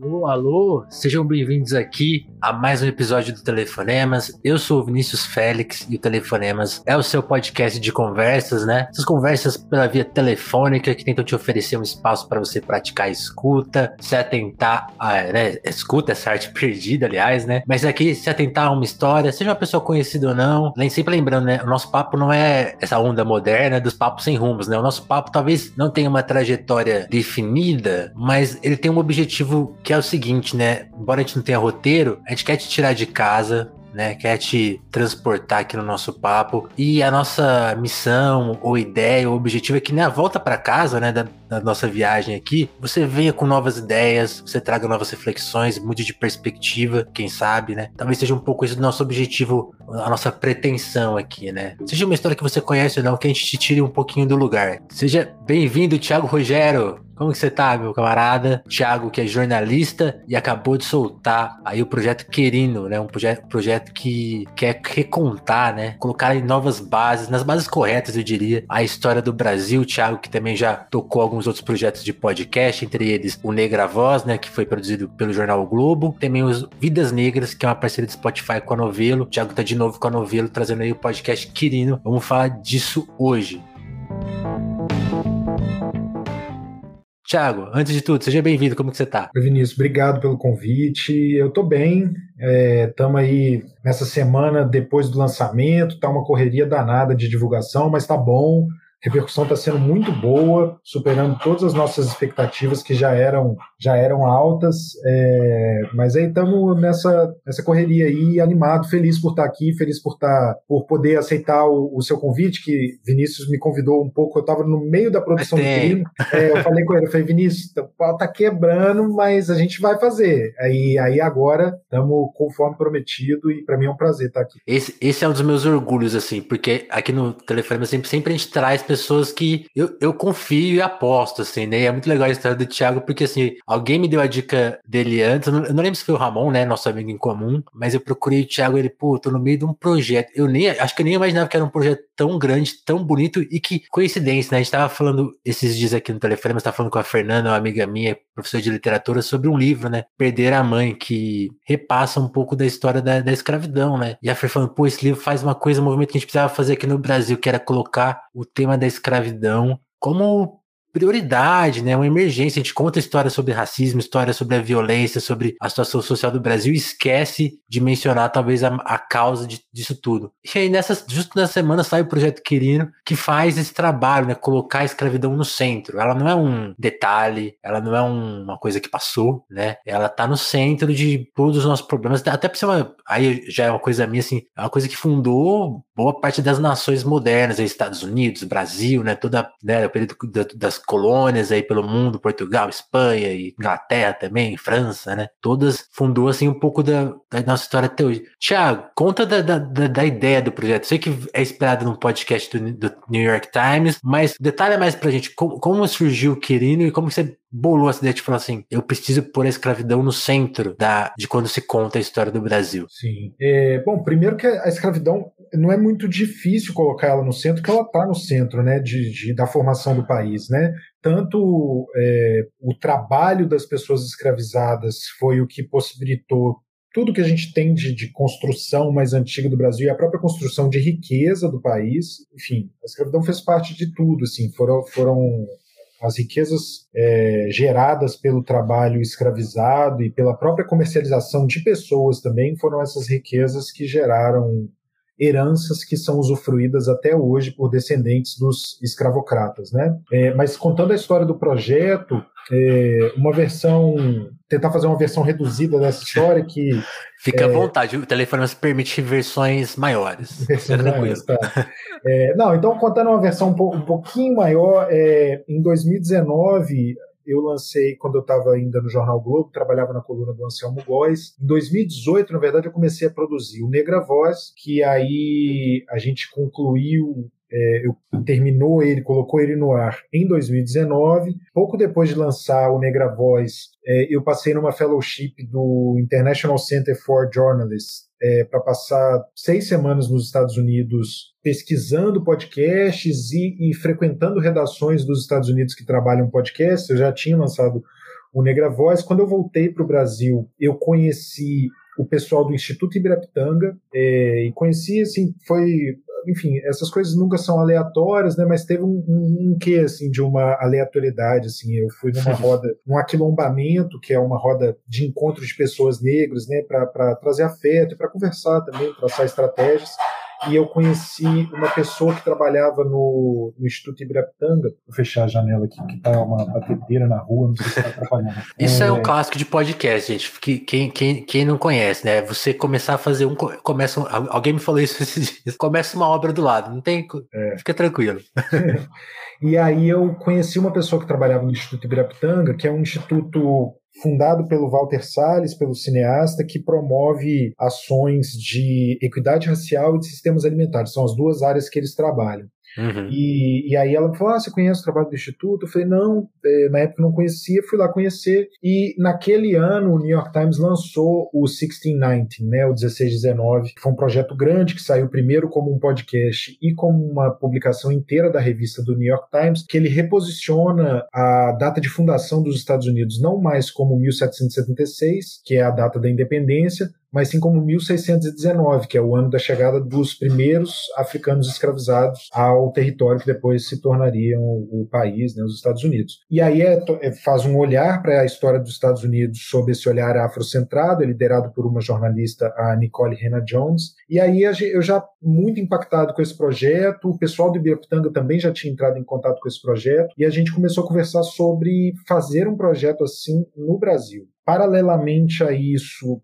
Alô, alô, sejam bem-vindos aqui a mais um episódio do Telefonemas. Eu sou o Vinícius Félix e o Telefonemas é o seu podcast de conversas, né? Essas conversas pela via telefônica que tentam te oferecer um espaço para você praticar a escuta, se atentar a, né? Escuta essa arte perdida, aliás, né? Mas aqui se atentar a uma história, seja uma pessoa conhecida ou não. Nem sempre lembrando, né? O nosso papo não é essa onda moderna dos papos sem rumos, né? O nosso papo talvez não tenha uma trajetória definida, mas ele tem um objetivo que é o seguinte, né? Embora a gente não tenha roteiro, a gente quer te tirar de casa, né? Quer te transportar aqui no nosso papo. E a nossa missão, ou ideia, ou objetivo é que na volta para casa, né, da, da, nossa viagem aqui, você venha com novas ideias, você traga novas reflexões, mude de perspectiva, quem sabe, né? Talvez seja um pouco esse o nosso objetivo, a nossa pretensão aqui, né? Seja uma história que você conhece ou não, que a gente te tire um pouquinho do lugar. Seja bem-vindo, Thiago Rogério. Como que você tá, meu camarada? Thiago, que é jornalista e acabou de soltar aí o projeto Querino, né? Um projeto, projeto que quer recontar, né? Colocar em novas bases, nas bases corretas, eu diria, a história do Brasil. Thiago, que também já tocou alguns outros projetos de podcast, entre eles o Negra Voz, né? Que foi produzido pelo jornal o Globo. Também os Vidas Negras, que é uma parceria do Spotify com a Novelo. Thiago tá de novo com a Novelo, trazendo aí o podcast Querino. Vamos falar disso hoje. Tiago, antes de tudo, seja bem-vindo, como que você está? Vinícius, obrigado pelo convite. Eu estou bem, estamos é, aí nessa semana depois do lançamento, tá uma correria danada de divulgação, mas tá bom. A repercussão está sendo muito boa, superando todas as nossas expectativas que já eram, já eram altas. É, mas aí estamos nessa, nessa correria aí, animado, feliz por estar tá aqui, feliz por estar, tá, por poder aceitar o, o seu convite, que Vinícius me convidou um pouco. Eu estava no meio da produção do crime. É, eu falei com ele, eu falei, Vinícius, o pau tá quebrando, mas a gente vai fazer. Aí, aí agora estamos conforme prometido e para mim é um prazer estar tá aqui. Esse, esse é um dos meus orgulhos, assim, porque aqui no telefone sempre, sempre a gente traz pessoas que eu, eu confio e aposto, assim, né? E é muito legal a história do Thiago, porque, assim, alguém me deu a dica dele antes, eu não, eu não lembro se foi o Ramon, né? Nosso amigo em comum, mas eu procurei o Thiago, ele, pô, tô no meio de um projeto. Eu nem, acho que eu nem imaginava que era um projeto tão grande, tão bonito e que coincidência, né? A gente tava falando esses dias aqui no telefone, mas tava falando com a Fernanda, uma amiga minha, professora de literatura, sobre um livro, né? Perder a Mãe, que repassa um pouco da história da, da escravidão, né? E a Fer falando, pô, esse livro faz uma coisa, um movimento que a gente precisava fazer aqui no Brasil, que era colocar o tema da escravidão como prioridade, né? Uma emergência. A gente conta histórias sobre racismo, histórias sobre a violência, sobre a situação social do Brasil e esquece de mencionar talvez a, a causa de, disso tudo. E aí, nessas, justo nessa semana, sai o Projeto Quirino, que faz esse trabalho, né? Colocar a escravidão no centro. Ela não é um detalhe, ela não é um, uma coisa que passou, né? Ela tá no centro de todos os nossos problemas. Até por ser uma. Aí já é uma coisa minha, assim, é uma coisa que fundou boa parte das nações modernas, Estados Unidos, Brasil, né? Toda, né? O período das colônias aí pelo mundo, Portugal, Espanha Inglaterra também, França, né? Todas fundou assim um pouco da, da nossa história até hoje. Tiago, conta da, da, da, ideia do projeto. Sei que é inspirado num podcast do, do New York Times, mas detalha mais pra gente como, como surgiu o Quirino e como você bolou essa ideia de falar assim: eu preciso pôr a escravidão no centro da, de quando se conta a história do Brasil. Sim. É, bom, primeiro que a escravidão não é muito difícil colocar ela no centro, que ela está no centro né, de, de, da formação do país. Né? Tanto é, o trabalho das pessoas escravizadas foi o que possibilitou tudo que a gente tem de, de, construção mais antiga do Brasil e a própria construção de riqueza do país. Enfim, a escravidão fez parte de tudo. Assim, foram, foram as riquezas é, geradas pelo trabalho escravizado e pela própria comercialização de pessoas também foram essas riquezas que geraram heranças que são usufruídas até hoje por descendentes dos escravocratas, né? É, mas contando a história do projeto, é, uma versão, tentar fazer uma versão reduzida dessa história que fica à é, vontade, o telefone permite versões maiores. Versões maiores tá. É, não, então contando uma versão um, um pouquinho maior, é, em 2019 eu lancei quando eu estava ainda no Jornal Globo, trabalhava na coluna do Anselmo Góes. Em 2018, na verdade, eu comecei a produzir o Negra Voz, que aí a gente concluiu é, terminou ele, colocou ele no ar em 2019. Pouco depois de lançar o Negra Voz, é, eu passei numa fellowship do International Center for Journalists é, para passar seis semanas nos Estados Unidos pesquisando podcasts e, e, frequentando redações dos Estados Unidos que trabalham podcasts. Eu já tinha lançado o Negra Voz. Quando eu voltei para o Brasil, eu conheci o pessoal do Instituto Ibirapitanga é, e conheci, assim, foi enfim, essas coisas nunca são aleatórias, né? Mas teve um, um, um quê, assim, de uma aleatoriedade, assim. Eu fui numa roda, num aquilombamento, que é uma roda de encontro de pessoas negras, né? Para trazer afeto e para conversar também, traçar estratégias e eu conheci uma pessoa que trabalhava no, no Instituto Ibirapitanga. Vou fechar a janela aqui, que tá uma batedeira na rua, não sei se está atrapalhando. Isso é... é... um clássico de podcast, gente. Que, quem, quem, quem não conhece, né? Você começar a fazer um. Começa alguém me falou isso esses dias. Começa uma obra do lado, não tem. É. Fica tranquilo. e aí eu conheci uma pessoa que trabalhava no Instituto Ibirapitanga, que é um instituto fundado pelo Walter Salles, pelo cineasta, que promove ações de equidade racial e de sistemas alimentares. São as duas áreas que eles trabalham. Uhum. E, e aí ela falou: Ah, você conhece o trabalho do Instituto? Eu falei: Não, é, na época não conhecia, fui lá conhecer. E naquele ano o New York Times lançou o 1619, né, o 1619, que foi um projeto grande que saiu primeiro como um podcast e como uma publicação inteira da revista do New York Times, que ele reposiciona a data de fundação dos Estados Unidos não mais como 1776, que é a data da independência, mas sim como 1619, que é o ano da chegada dos primeiros africanos escravizados ao território que depois se tornariam o, país, né, os Estados Unidos. E aí é, é, faz um olhar para a história dos Estados Unidos sob esse olhar afrocentrado, é liderado por uma jornalista, a Nicole Hannah Jones. E aí eu já muito impactado com esse projeto, o pessoal do Ibirapitanga também já tinha entrado em contato com esse projeto, e a gente começou a conversar sobre fazer um projeto assim no Brasil. Paralelamente a isso,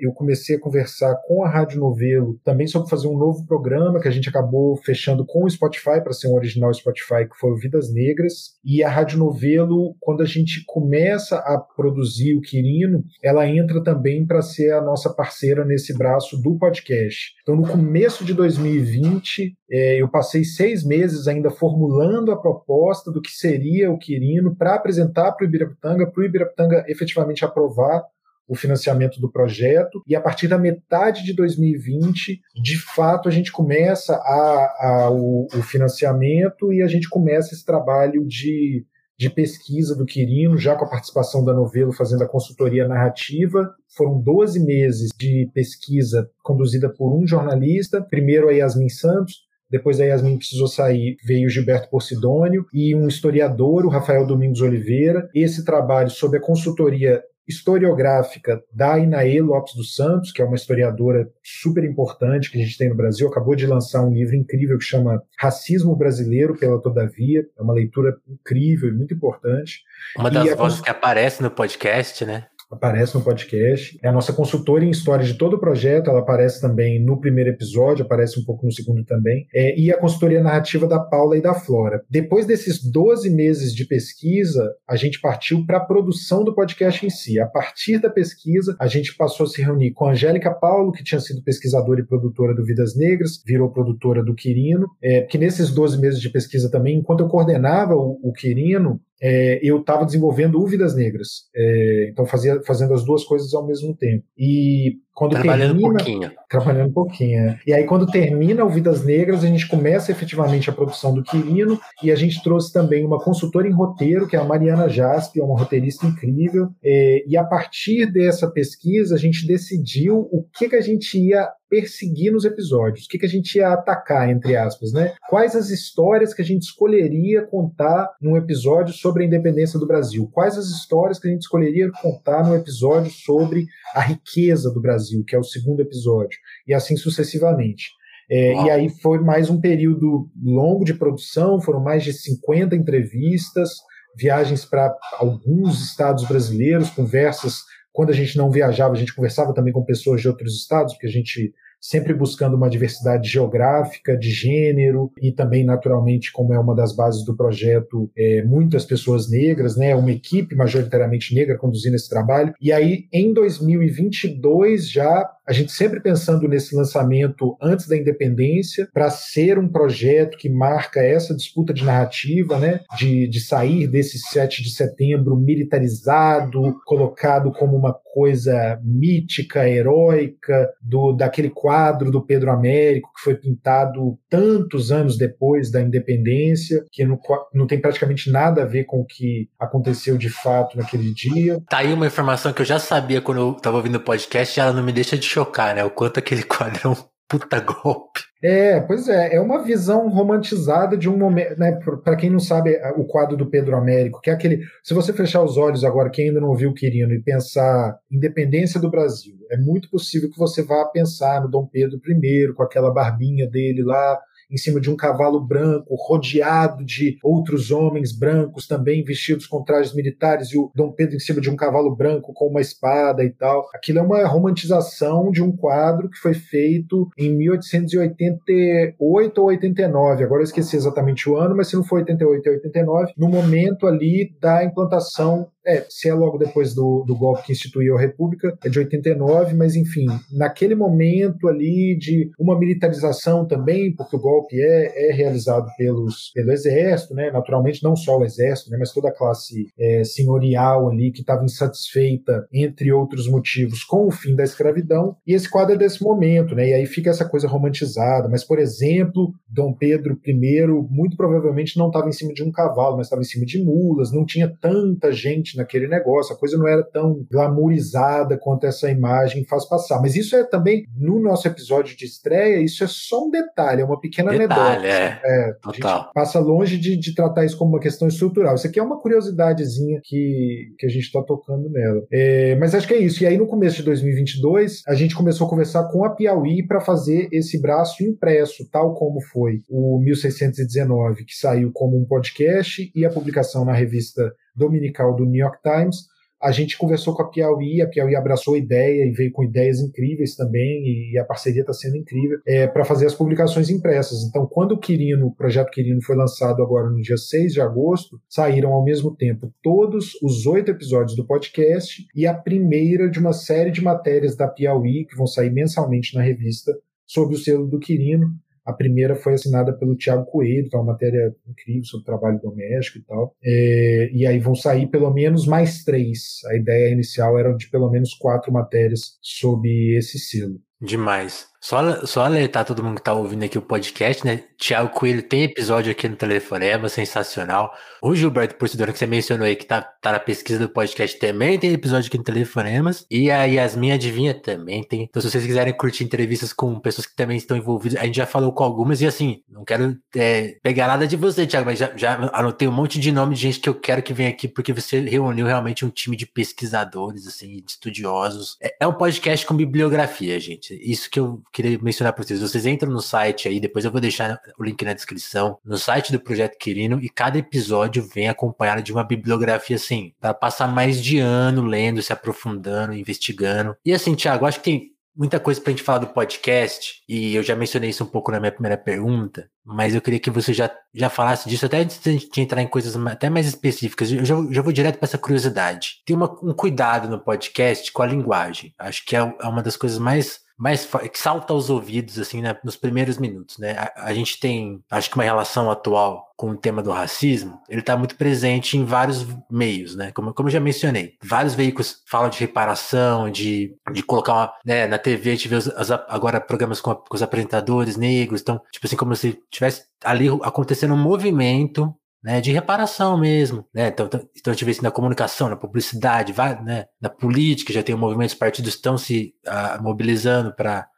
eu comecei a conversar com a Rádio Novelo também sobre fazer um novo programa que a gente acabou fechando com o Spotify para ser um original Spotify, que foi o Vidas Negras. E a Rádio Novelo, quando a gente começa a produzir o Quirino, ela entra também para ser a nossa parceira nesse braço do podcast. Então, no começo de 2020, é, eu passei seis meses ainda formulando a proposta do que seria o Quirino para apresentar para o Ibirapitanga, para o Ibirapitanga efetivamente aprovar o financiamento do projeto, e a partir da metade de 2020, de fato, a gente começa a, a o, o, financiamento e a gente começa esse trabalho de, de pesquisa do Quirino, já com a participação da Novelo fazendo a consultoria narrativa. Foram 12 meses de pesquisa conduzida por um jornalista, primeiro a Yasmin Santos, depois a Yasmin precisou sair, veio Gilberto Porcidônio e um historiador, o Rafael Domingos Oliveira. Esse trabalho, sob a consultoria historiográfica da Inaê Lopes dos Santos, que é uma historiadora super importante que a gente tem no Brasil, acabou de lançar um livro incrível que chama Racismo Brasileiro pela Todavia, é uma leitura incrível e muito importante. Uma das vozes que aparece no podcast, né? Aparece no podcast. É a nossa consultora em história de todo o projeto, ela aparece também no primeiro episódio, aparece um pouco no segundo também. É, e a consultoria narrativa da Paula e da Flora. Depois desses 12 meses de pesquisa, a gente partiu para a produção do podcast em si. A partir da pesquisa, a gente passou a se reunir com a Angélica Paulo, que tinha sido pesquisadora e produtora do Vidas Negras, virou produtora do Quirino, é, que nesses 12 meses de pesquisa também, enquanto eu coordenava o, o Quirino, é, eu estava desenvolvendo o Vidas Negras. É, então fazia, fazendo as duas coisas ao mesmo tempo. E quando trabalhando termina, um pouquinho. Trabalhando um pouquinho. É. E aí, quando termina o Vidas Negras, a gente começa efetivamente a produção do Quirino e a gente trouxe também uma consultora em roteiro, que é a Mariana Jaspe, é uma roteirista incrível. É, e a partir dessa pesquisa, a gente decidiu o que, que a gente ia perseguir nos episódios, o que, que a gente ia atacar, entre aspas, né? Quais as histórias que a gente escolheria contar num episódio sobre a independência do Brasil? Quais as histórias que a gente escolheria contar num episódio sobre a riqueza do Brasil, que é o segundo episódio, e assim sucessivamente. É, e aí foi mais um período longo de produção, foram mais de 50 entrevistas, viagens para alguns estados brasileiros, conversas. Quando a gente não viajava, a gente conversava também com pessoas de outros estados, porque a gente sempre buscando uma diversidade geográfica, de gênero e também, naturalmente, como é uma das bases do projeto, é, muitas pessoas negras, né, uma equipe majoritariamente negra conduzindo esse trabalho. E aí, em 2022, já a gente sempre pensando nesse lançamento antes da independência, para ser um projeto que marca essa disputa de narrativa, né, de, de sair desse 7 de setembro militarizado, colocado como uma coisa mítica, heróica, do daquele quadro do Pedro Américo que foi pintado tantos anos depois da independência, que não, não tem praticamente nada a ver com o que aconteceu de fato naquele dia. Tá aí uma informação que eu já sabia quando eu estava ouvindo o podcast e ela não me deixa de chocar, né? O quanto aquele quadro é um puta golpe. É, pois é, é uma visão romantizada de um momento, né? Para quem não sabe, o quadro do Pedro Américo, que é aquele. Se você fechar os olhos agora, quem ainda não ouviu o Quirino, e pensar independência do Brasil, é muito possível que você vá pensar no Dom Pedro I, com aquela barbinha dele lá, em cima de um cavalo branco, rodeado de outros homens brancos também vestidos com trajes militares, e o Dom Pedro em cima de um cavalo branco com uma espada e tal. Aquilo é uma romantização de um quadro que foi feito em 1888 ou 89, agora eu esqueci exatamente o ano, mas se não foi 88 ou 89, no momento ali da implantação é, se é logo depois do, do golpe que instituiu a República, é de 89, mas enfim, naquele momento ali de uma militarização também, porque o golpe é, é realizado pelos, pelo Exército, né? naturalmente não só o Exército, né? mas toda a classe é, senhorial ali que estava insatisfeita, entre outros motivos, com o fim da escravidão, e esse quadro é desse momento, né? e aí fica essa coisa romantizada, mas, por exemplo, Dom Pedro I muito provavelmente não estava em cima de um cavalo, mas estava em cima de mulas, não tinha tanta gente naquele negócio, a coisa não era tão glamourizada quanto essa imagem faz passar. Mas isso é também, no nosso episódio de estreia, isso é só um detalhe, é uma pequena detalhe, anedota. É, é, Total. passa longe de, de, tratar isso como uma questão estrutural. Isso aqui é uma curiosidadezinha que, que a gente está tocando nela. É, mas acho que é isso. E aí, no começo de 2022, a gente começou a conversar com a Piauí para fazer esse braço impresso, tal como foi o 1619, que saiu como um podcast e a publicação na revista dominical do New York Times, a gente conversou com a Piauí, a Piauí abraçou a ideia e veio com ideias incríveis também, e a parceria está sendo incrível, é, para fazer as publicações impressas. Então, quando o Quirino, o projeto Quirino foi lançado agora no dia 6 de agosto, saíram ao mesmo tempo todos os oito episódios do podcast e a primeira de uma série de matérias da Piauí, que vão sair mensalmente na revista, sob o selo do Quirino, a primeira foi assinada pelo Tiago Coelho, que é uma matéria incrível sobre trabalho doméstico e tal. É, e aí vão sair pelo menos mais três. A ideia inicial era de pelo menos quatro matérias sob esse selo. Demais. Só, só alertar todo mundo que tá ouvindo aqui o podcast, né? Tiago Coelho tem episódio aqui no Telefonema, sensacional. O Gilberto Porcidona, que você mencionou aí, que tá, tá na pesquisa do podcast, também tem episódio aqui no Telefonemas. E a Yasmin Adivinha também tem. Então, se vocês quiserem curtir entrevistas com pessoas que também estão envolvidas, a gente já falou com algumas. E assim, não quero é, pegar nada de você, Tiago, mas já, já anotei um monte de nome de gente que eu quero que venha aqui, porque você reuniu realmente um time de pesquisadores, assim, de estudiosos. É, é um podcast com bibliografia, gente. Isso que eu queria mencionar para vocês. Vocês entram no site aí, depois eu vou deixar o link na descrição, no site do Projeto Quirino, e cada episódio vem acompanhado de uma bibliografia assim, para passar mais de ano lendo, se aprofundando, investigando. E assim, Thiago, acho que tem muita coisa pra gente falar do podcast, e eu já mencionei isso um pouco na minha primeira pergunta, mas eu queria que você já, já falasse disso, até antes de a entrar em coisas até mais específicas. Eu já, já vou direto para essa curiosidade. Tem uma, um cuidado no podcast com a linguagem. Acho que é, é uma das coisas mais mais que salta aos ouvidos assim né, nos primeiros minutos, né? A, a, gente tem, acho que uma relação atual com o tema do racismo, ele está muito presente em vários meios, né? Como, como eu já mencionei, vários veículos falam de reparação, de, de colocar uma, né, na TV a gente vê os, as, agora programas com, com os apresentadores negros, então tipo assim como se tivesse ali acontecendo um movimento né, de reparação mesmo, né? Então, então, então vê isso na comunicação, na publicidade, vai, né, na política, já tem um movimento, os partidos estão se uh, mobilizando para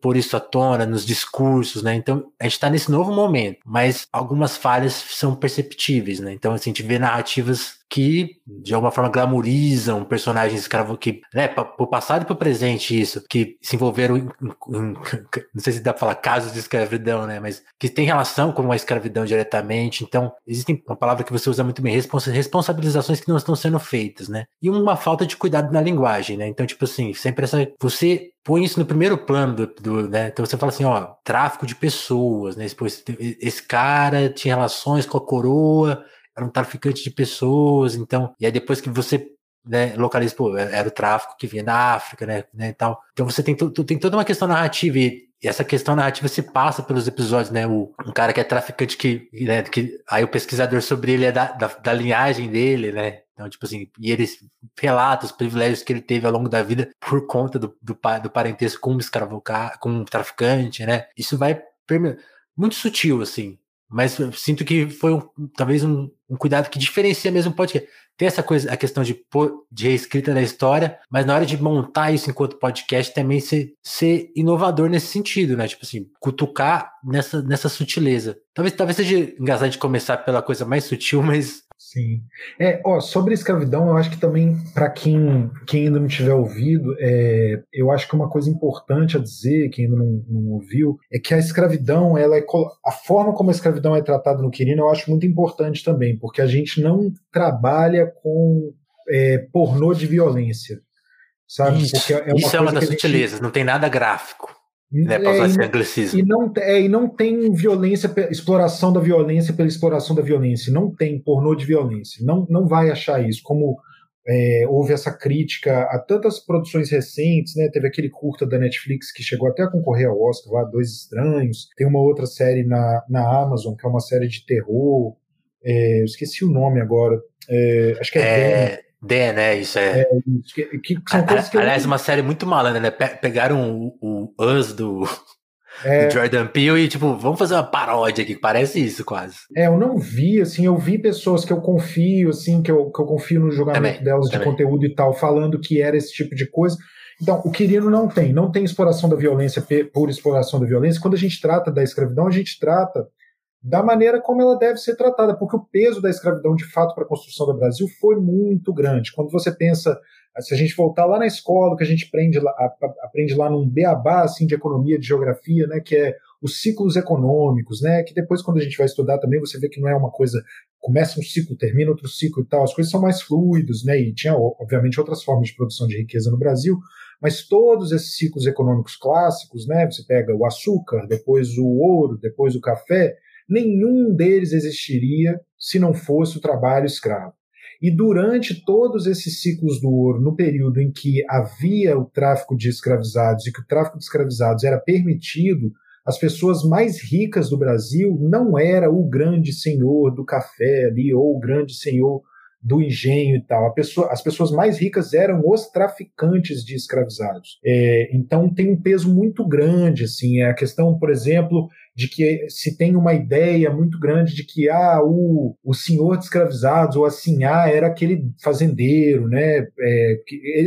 pôr isso à tona nos discursos, né? Então a gente está nesse novo momento, mas algumas falhas são perceptíveis, né? Então assim, a gente vê narrativas que de alguma forma glamourizam personagens escravos que, né, pro passado e pro presente isso, que se envolveram em, em, não sei se dá pra falar casos de escravidão, né, mas que tem relação com a escravidão diretamente. Então, existem uma palavra que você usa muito bem, responsabilizações que não estão sendo feitas, né? E uma falta de cuidado na linguagem, né? Então, tipo assim, sempre essa você põe isso no primeiro plano do, do, né? Então você fala assim, ó, tráfico de pessoas, né? Esse, esse cara tinha relações com a coroa, era um traficante de pessoas, então, e aí depois que você né, localiza, pô, era o tráfico que vinha da África, né, né tal. Então você tem, tem toda uma questão narrativa e, e essa questão narrativa se passa pelos episódios, né, o, um cara que é traficante que, né, que aí o pesquisador sobre ele é da, da, da linhagem dele, né, então, tipo assim, e ele relata os privilégios que ele teve ao longo da vida por conta do, do, do parentesco com um escravo, com um traficante, né? Isso vai muito sutil, assim. Mas eu sinto que foi um, talvez um, um, cuidado que diferencia mesmo o podcast. Tem essa coisa, a questão de, de reescrita da história, mas na hora de montar isso enquanto podcast também ser, ser inovador nesse sentido, né? Tipo assim, cutucar nessa, nessa sutileza. Talvez, talvez seja engraçado de começar pela coisa mais sutil, mas Sim. É, ó, sobre escravidão, eu acho que também, para quem, quem ainda não tiver ouvido, é, eu acho que uma coisa importante a dizer, quem ainda não, não, ouviu, é que a escravidão, ela é, a forma como a escravidão é tratada no Quirino, eu acho muito importante também, porque a gente não trabalha com é, pornô de violência. Sabe? Isso, é uma, isso é uma das sutilezas, gente... não tem nada gráfico. Né, esse anglicismo. E não, é, e não tem violência, exploração da violência pela exploração da violência. Não tem pornô de violência. Não, não vai achar isso. Como é, houve essa crítica a tantas produções recentes, né? Teve aquele curta da Netflix que chegou até a concorrer ao Oscar, lá, Dois Estranhos. Tem uma outra série na, na Amazon, que é uma série de terror. É, esqueci o nome agora. É, acho que é, é... Dan, né? Isso é. é que, que são coisas que Aliás, eu... uma série muito malandra, né? Pegaram o, o Us do, é... do Jordan Peele e, tipo, vamos fazer uma paródia aqui, que parece isso quase. É, eu não vi, assim, eu vi pessoas que eu confio, assim, que eu, que eu confio no julgamento também, delas também. de conteúdo e tal, falando que era esse tipo de coisa. Então, o Quirino não tem, não tem exploração da violência por exploração da violência. Quando a gente trata da escravidão, a gente trata da maneira como ela deve ser tratada, porque o peso da escravidão, de fato, para a construção do Brasil foi muito grande. Quando você pensa, se a gente voltar lá na escola, que a gente aprende lá, aprende lá num beabá assim, de economia, de geografia, né, que é os ciclos econômicos, né, que depois, quando a gente vai estudar também, você vê que não é uma coisa, começa um ciclo, termina outro ciclo e tal, as coisas são mais fluidas, né, e tinha, obviamente, outras formas de produção de riqueza no Brasil, mas todos esses ciclos econômicos clássicos, né, você pega o açúcar, depois o ouro, depois o café, nenhum deles existiria se não fosse o trabalho escravo. E durante todos esses ciclos do ouro, no período em que havia o tráfico de escravizados e que o tráfico de escravizados era permitido, as pessoas mais ricas do Brasil não era o grande senhor do café ali ou o grande senhor do engenho e tal. Pessoa, as pessoas mais ricas eram os traficantes de escravizados. É, então tem um peso muito grande, assim, é a questão, por exemplo, de que se tem uma ideia muito grande de que ah, o, o senhor de escravizados ou assim ah, era aquele fazendeiro, né? É,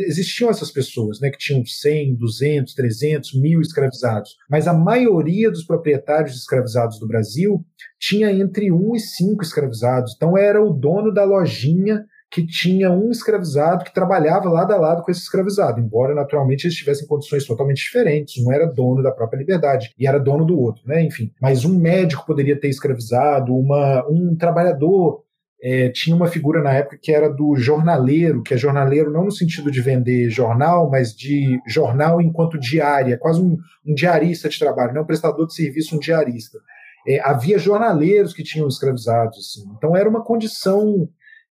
existiam essas pessoas, né? Que tinham 100, 200, 300, mil escravizados, mas a maioria dos proprietários de escravizados do Brasil tinha entre um e cinco escravizados. Então era o dono da lojinha que tinha um escravizado que trabalhava lado a lado com esse escravizado, embora naturalmente eles tivessem condições totalmente diferentes. Um era dono da própria liberdade e era dono do outro, né? Enfim, mas um médico poderia ter escravizado, uma, um trabalhador é, tinha uma figura na época que era do jornaleiro, que é jornaleiro não no sentido de vender jornal, mas de jornal enquanto diária, quase um, um diarista de trabalho, não um prestador de serviço, um diarista. É, havia jornaleiros que tinham escravizados, assim. então era uma condição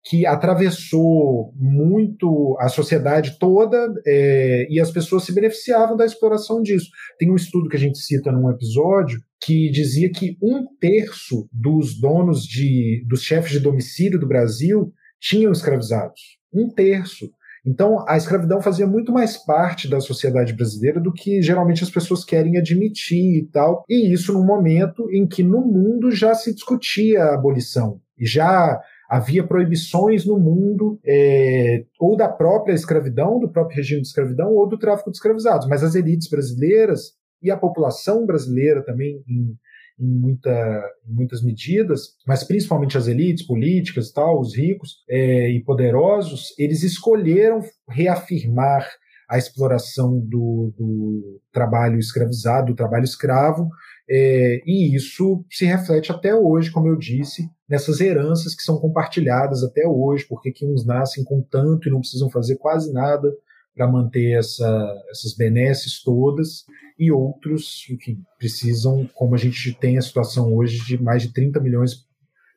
que atravessou muito a sociedade toda é, e as pessoas se beneficiavam da exploração disso. Tem um estudo que a gente cita num episódio que dizia que um terço dos donos de, dos chefes de domicílio do Brasil tinham escravizados. Um terço. Então, a escravidão fazia muito mais parte da sociedade brasileira do que geralmente as pessoas querem admitir e tal. E isso num momento em que no mundo já se discutia a abolição. E já havia proibições no mundo, é, ou da própria escravidão, do próprio regime de escravidão, ou do tráfico de escravizados. Mas as elites brasileiras e a população brasileira também, em, em, muita, em muitas medidas, mas principalmente as elites políticas, tal, os ricos é, e poderosos, eles escolheram reafirmar a exploração do, do trabalho escravizado, do trabalho escravo, é, e isso se reflete até hoje, como eu disse, nessas heranças que são compartilhadas até hoje, porque que uns nascem com tanto e não precisam fazer quase nada para manter essa, essas benesses todas, e outros, enfim, precisam, como a gente tem a situação hoje de mais de 30 milhões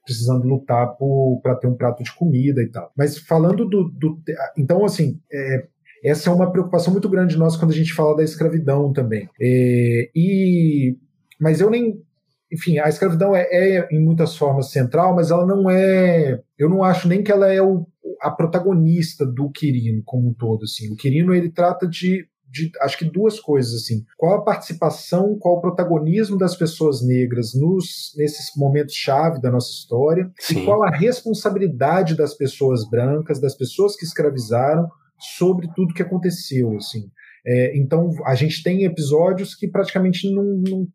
precisando lutar para ter um prato de comida e tal. Mas falando do. do então, assim, é, essa é uma preocupação muito grande nossa quando a gente fala da escravidão também. É, e, mas eu nem. Enfim, a escravidão é, é, em muitas formas central, mas ela não é. Eu não acho nem que ela é o, a protagonista do Quirino como um todo. Assim. O Quirino ele trata de de, acho que duas coisas assim. Qual a participação, qual o protagonismo das pessoas negras nos nesses momentos chave da nossa história Sim. e qual a responsabilidade das pessoas brancas, das pessoas que escravizaram sobre tudo que aconteceu, assim. É, então, a gente tem episódios que praticamente não, não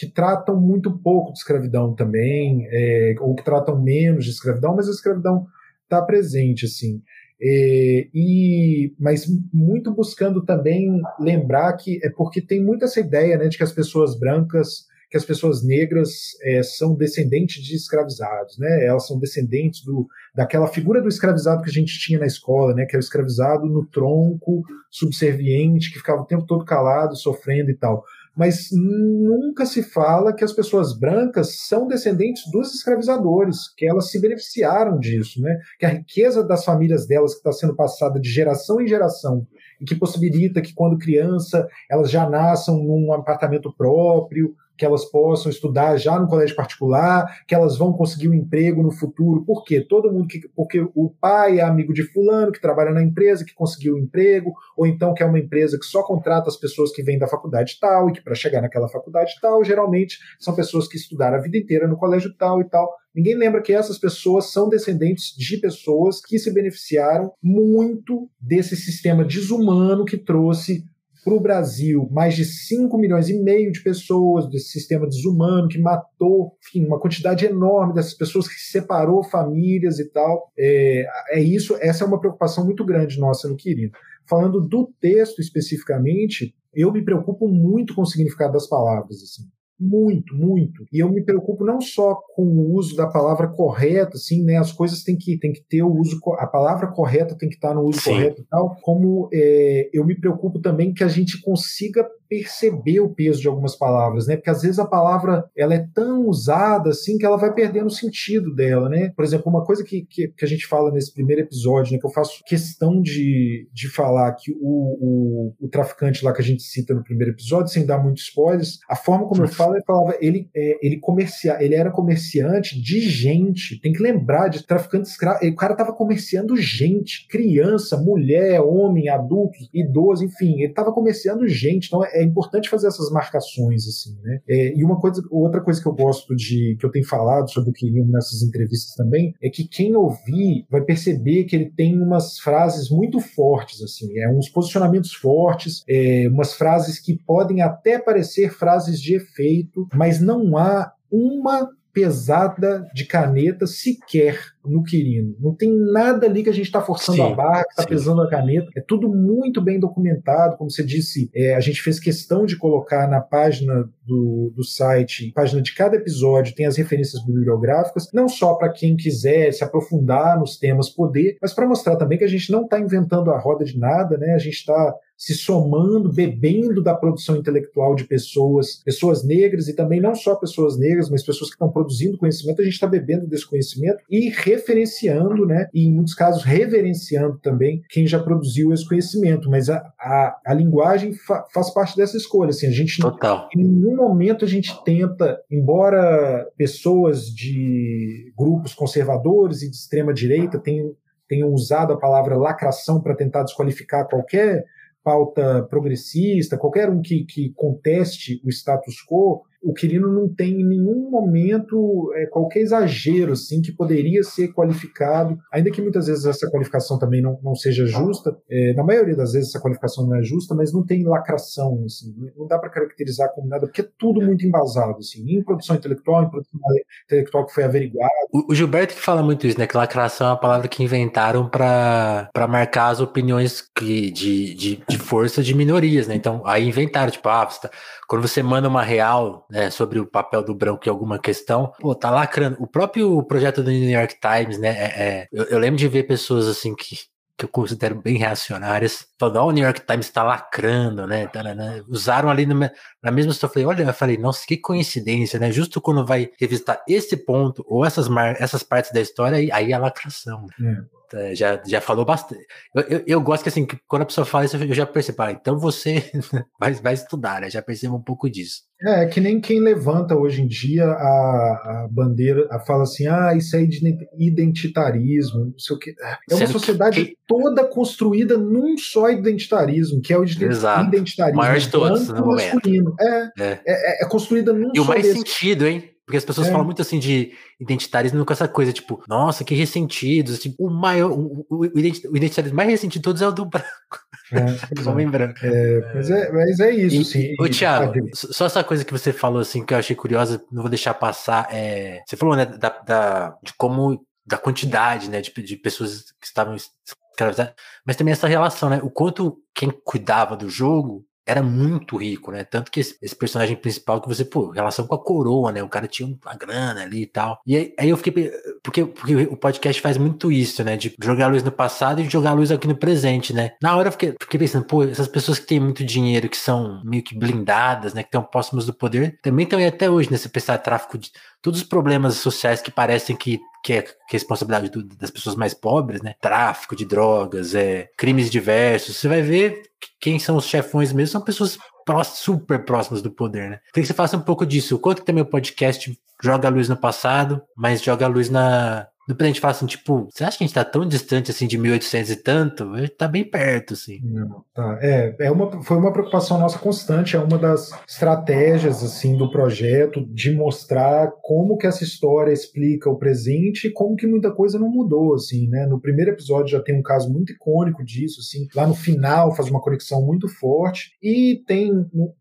que tratam muito pouco de escravidão também, é, ou que tratam menos de escravidão, mas a escravidão está presente, assim. É, e, mas muito buscando também lembrar que é porque tem muito essa ideia né, de que as pessoas brancas que as pessoas negras é, são descendentes de escravizados, né? Elas são descendentes do, daquela figura do escravizado que a gente tinha na escola, né? Que é o escravizado no tronco, subserviente, que ficava o tempo todo calado, sofrendo e tal. Mas nunca se fala que as pessoas brancas são descendentes dos escravizadores, que elas se beneficiaram disso, né? Que a riqueza das famílias delas que está sendo passada de geração em geração e que possibilita que quando criança elas já nasçam num apartamento próprio, que elas possam estudar já no colégio particular, que elas vão conseguir um emprego no futuro. Por quê? Todo mundo que. Porque o pai é amigo de fulano, que trabalha na empresa, que conseguiu um emprego, ou então que é uma empresa que só contrata as pessoas que vêm da faculdade tal, e que para chegar naquela faculdade tal, geralmente são pessoas que estudaram a vida inteira no colégio tal e tal. Ninguém lembra que essas pessoas são descendentes de pessoas que se beneficiaram muito desse sistema desumano que trouxe para o Brasil mais de 5 milhões e meio de pessoas desse sistema desumano que matou enfim, uma quantidade enorme dessas pessoas que separou famílias e tal. É, é isso, essa é uma preocupação muito grande nossa no querido. Falando do texto especificamente, eu me preocupo muito com o significado das palavras. Assim muito, muito. E eu me preocupo não só com o uso da palavra correta, assim, né? As coisas têm que, têm que ter o uso, a palavra correta tem que estar no uso Sim. correto e tal, como é, eu me preocupo também que a gente consiga perceber o peso de algumas palavras, né? Porque às vezes a palavra ela é tão usada assim que ela vai perdendo o sentido dela, né? Por exemplo, uma coisa que, que, que a gente fala nesse primeiro episódio, né? Que eu faço questão de, de falar que o, o, o traficante lá que a gente cita no primeiro episódio, sem dar muitos spoilers, a forma como eu falo, ele falava, ele, é, ele comercia, ele era comerciante de gente. Tem que lembrar de traficante escravo. O cara tava comerciando gente, criança, mulher, homem, adulto, idoso, enfim, ele tava comerciando gente. Então é é importante fazer essas marcações, assim, né? É, e uma coisa, outra coisa que eu gosto de, que eu tenho falado sobre o Quirino nessas entrevistas também, é que quem ouvir vai perceber que ele tem umas frases muito fortes, assim, é uns posicionamentos fortes, é, umas frases que podem até parecer frases de efeito, mas não há uma pesada de caneta sequer no Quirino. Não tem nada ali que a gente está forçando sim, a barra, que está pesando a caneta. É tudo muito bem documentado. Como você disse, é, a gente fez questão de colocar na página do, do site, página de cada episódio, tem as referências bibliográficas, não só para quem quiser se aprofundar nos temas poder, mas para mostrar também que a gente não está inventando a roda de nada, né? A gente está se somando, bebendo da produção intelectual de pessoas, pessoas negras e também não só pessoas negras, mas pessoas que estão produzindo conhecimento, a gente está bebendo desse conhecimento e referenciando, né, e em muitos casos reverenciando também quem já produziu esse conhecimento, mas a, a, a linguagem fa faz parte dessa escolha, assim, a gente Total. em nenhum momento a gente tenta, embora pessoas de grupos conservadores e de extrema direita tenham tenham usado a palavra lacração para tentar desqualificar qualquer pauta progressista, qualquer um que, que conteste o status quo, o Quirino não tem em nenhum momento é, qualquer exagero assim que poderia ser qualificado, ainda que muitas vezes essa qualificação também não, não seja justa, é, na maioria das vezes essa qualificação não é justa, mas não tem lacração, assim, não dá para caracterizar como nada, porque é tudo muito embasado, assim, em produção intelectual, em produção intelectual que foi averiguado. O, o Gilberto que fala muito isso, né, que lacração é uma palavra que inventaram para marcar as opiniões que, de, de, de força de minorias, né, então aí inventaram, tipo, ah, você tá, quando você manda uma real né, sobre o papel do branco em alguma questão, pô, tá lacrando. O próprio projeto do New York Times, né? É, é, eu, eu, lembro de ver pessoas assim que que eu considero bem reacionárias. Falando, o New York Times está lacrando, né? Tarana. Usaram ali no, na mesma situação. Eu falei, olha, eu falei, nossa, que coincidência, né? Justo quando vai revisitar esse ponto ou essas, essas partes da história, aí, aí é a lacração. É. É, já, já falou bastante. Eu, eu, eu, gosto que assim, quando a pessoa fala isso, eu já percebo, ah, então você vai, vai estudar, né? Já percebo um pouco disso. É, que nem quem levanta hoje em dia a, a bandeira, a fala assim, ah, isso é identitarismo, não sei o que. É uma Sendo sociedade que... toda construída num só identitarismo, que é o Exato. identitarismo. O maior de todos, no masculino. É, é. É, é, construída num e só. E o mais desse. sentido, hein? Porque as pessoas é. falam muito assim de identitarismo com essa coisa, tipo, nossa, que ressentidos. Tipo, o maior, o, o, o identitarismo mais ressentido de todos é o do branco. É, Homem branco. É, mas, é, mas é isso, e, sim. Ô, Thiago, só essa coisa que você falou assim, que eu achei curiosa, não vou deixar passar. É, você falou, né, da, da, de como, da quantidade, né, de, de pessoas que estavam escravizadas, mas também essa relação, né, o quanto quem cuidava do jogo era muito rico, né? Tanto que esse, esse, personagem principal que você, pô, relação com a coroa, né? O cara tinha uma grana ali e tal. E aí, aí eu fiquei. Porque, porque o podcast faz muito isso, né? De jogar a luz no passado e jogar a luz aqui no presente, né? Na hora eu fiquei, fiquei pensando, pô, essas pessoas que têm muito dinheiro, que são meio que blindadas, né? Que estão próximas do poder, também estão aí até hoje, né? Se pensar tráfico de. Todos os problemas sociais que parecem que é, que é responsabilidade do, das pessoas mais pobres, né? Tráfico de drogas, é, crimes diversos. Você vai ver quem são os chefões mesmo, são pessoas super próximas do poder, né? Queria que você faça um pouco disso. O quanto também o podcast joga a luz no passado, mas joga a luz na, no a gente fala assim, tipo, você acha que a gente tá tão distante assim de 1800 e tanto? A gente tá bem perto, assim. Não, tá. É, é uma, foi uma preocupação nossa constante, é uma das estratégias, assim, do projeto de mostrar como que essa história explica o presente e como que muita coisa não mudou, assim, né? No primeiro episódio já tem um caso muito icônico disso, assim, lá no final faz uma conexão muito forte e tem,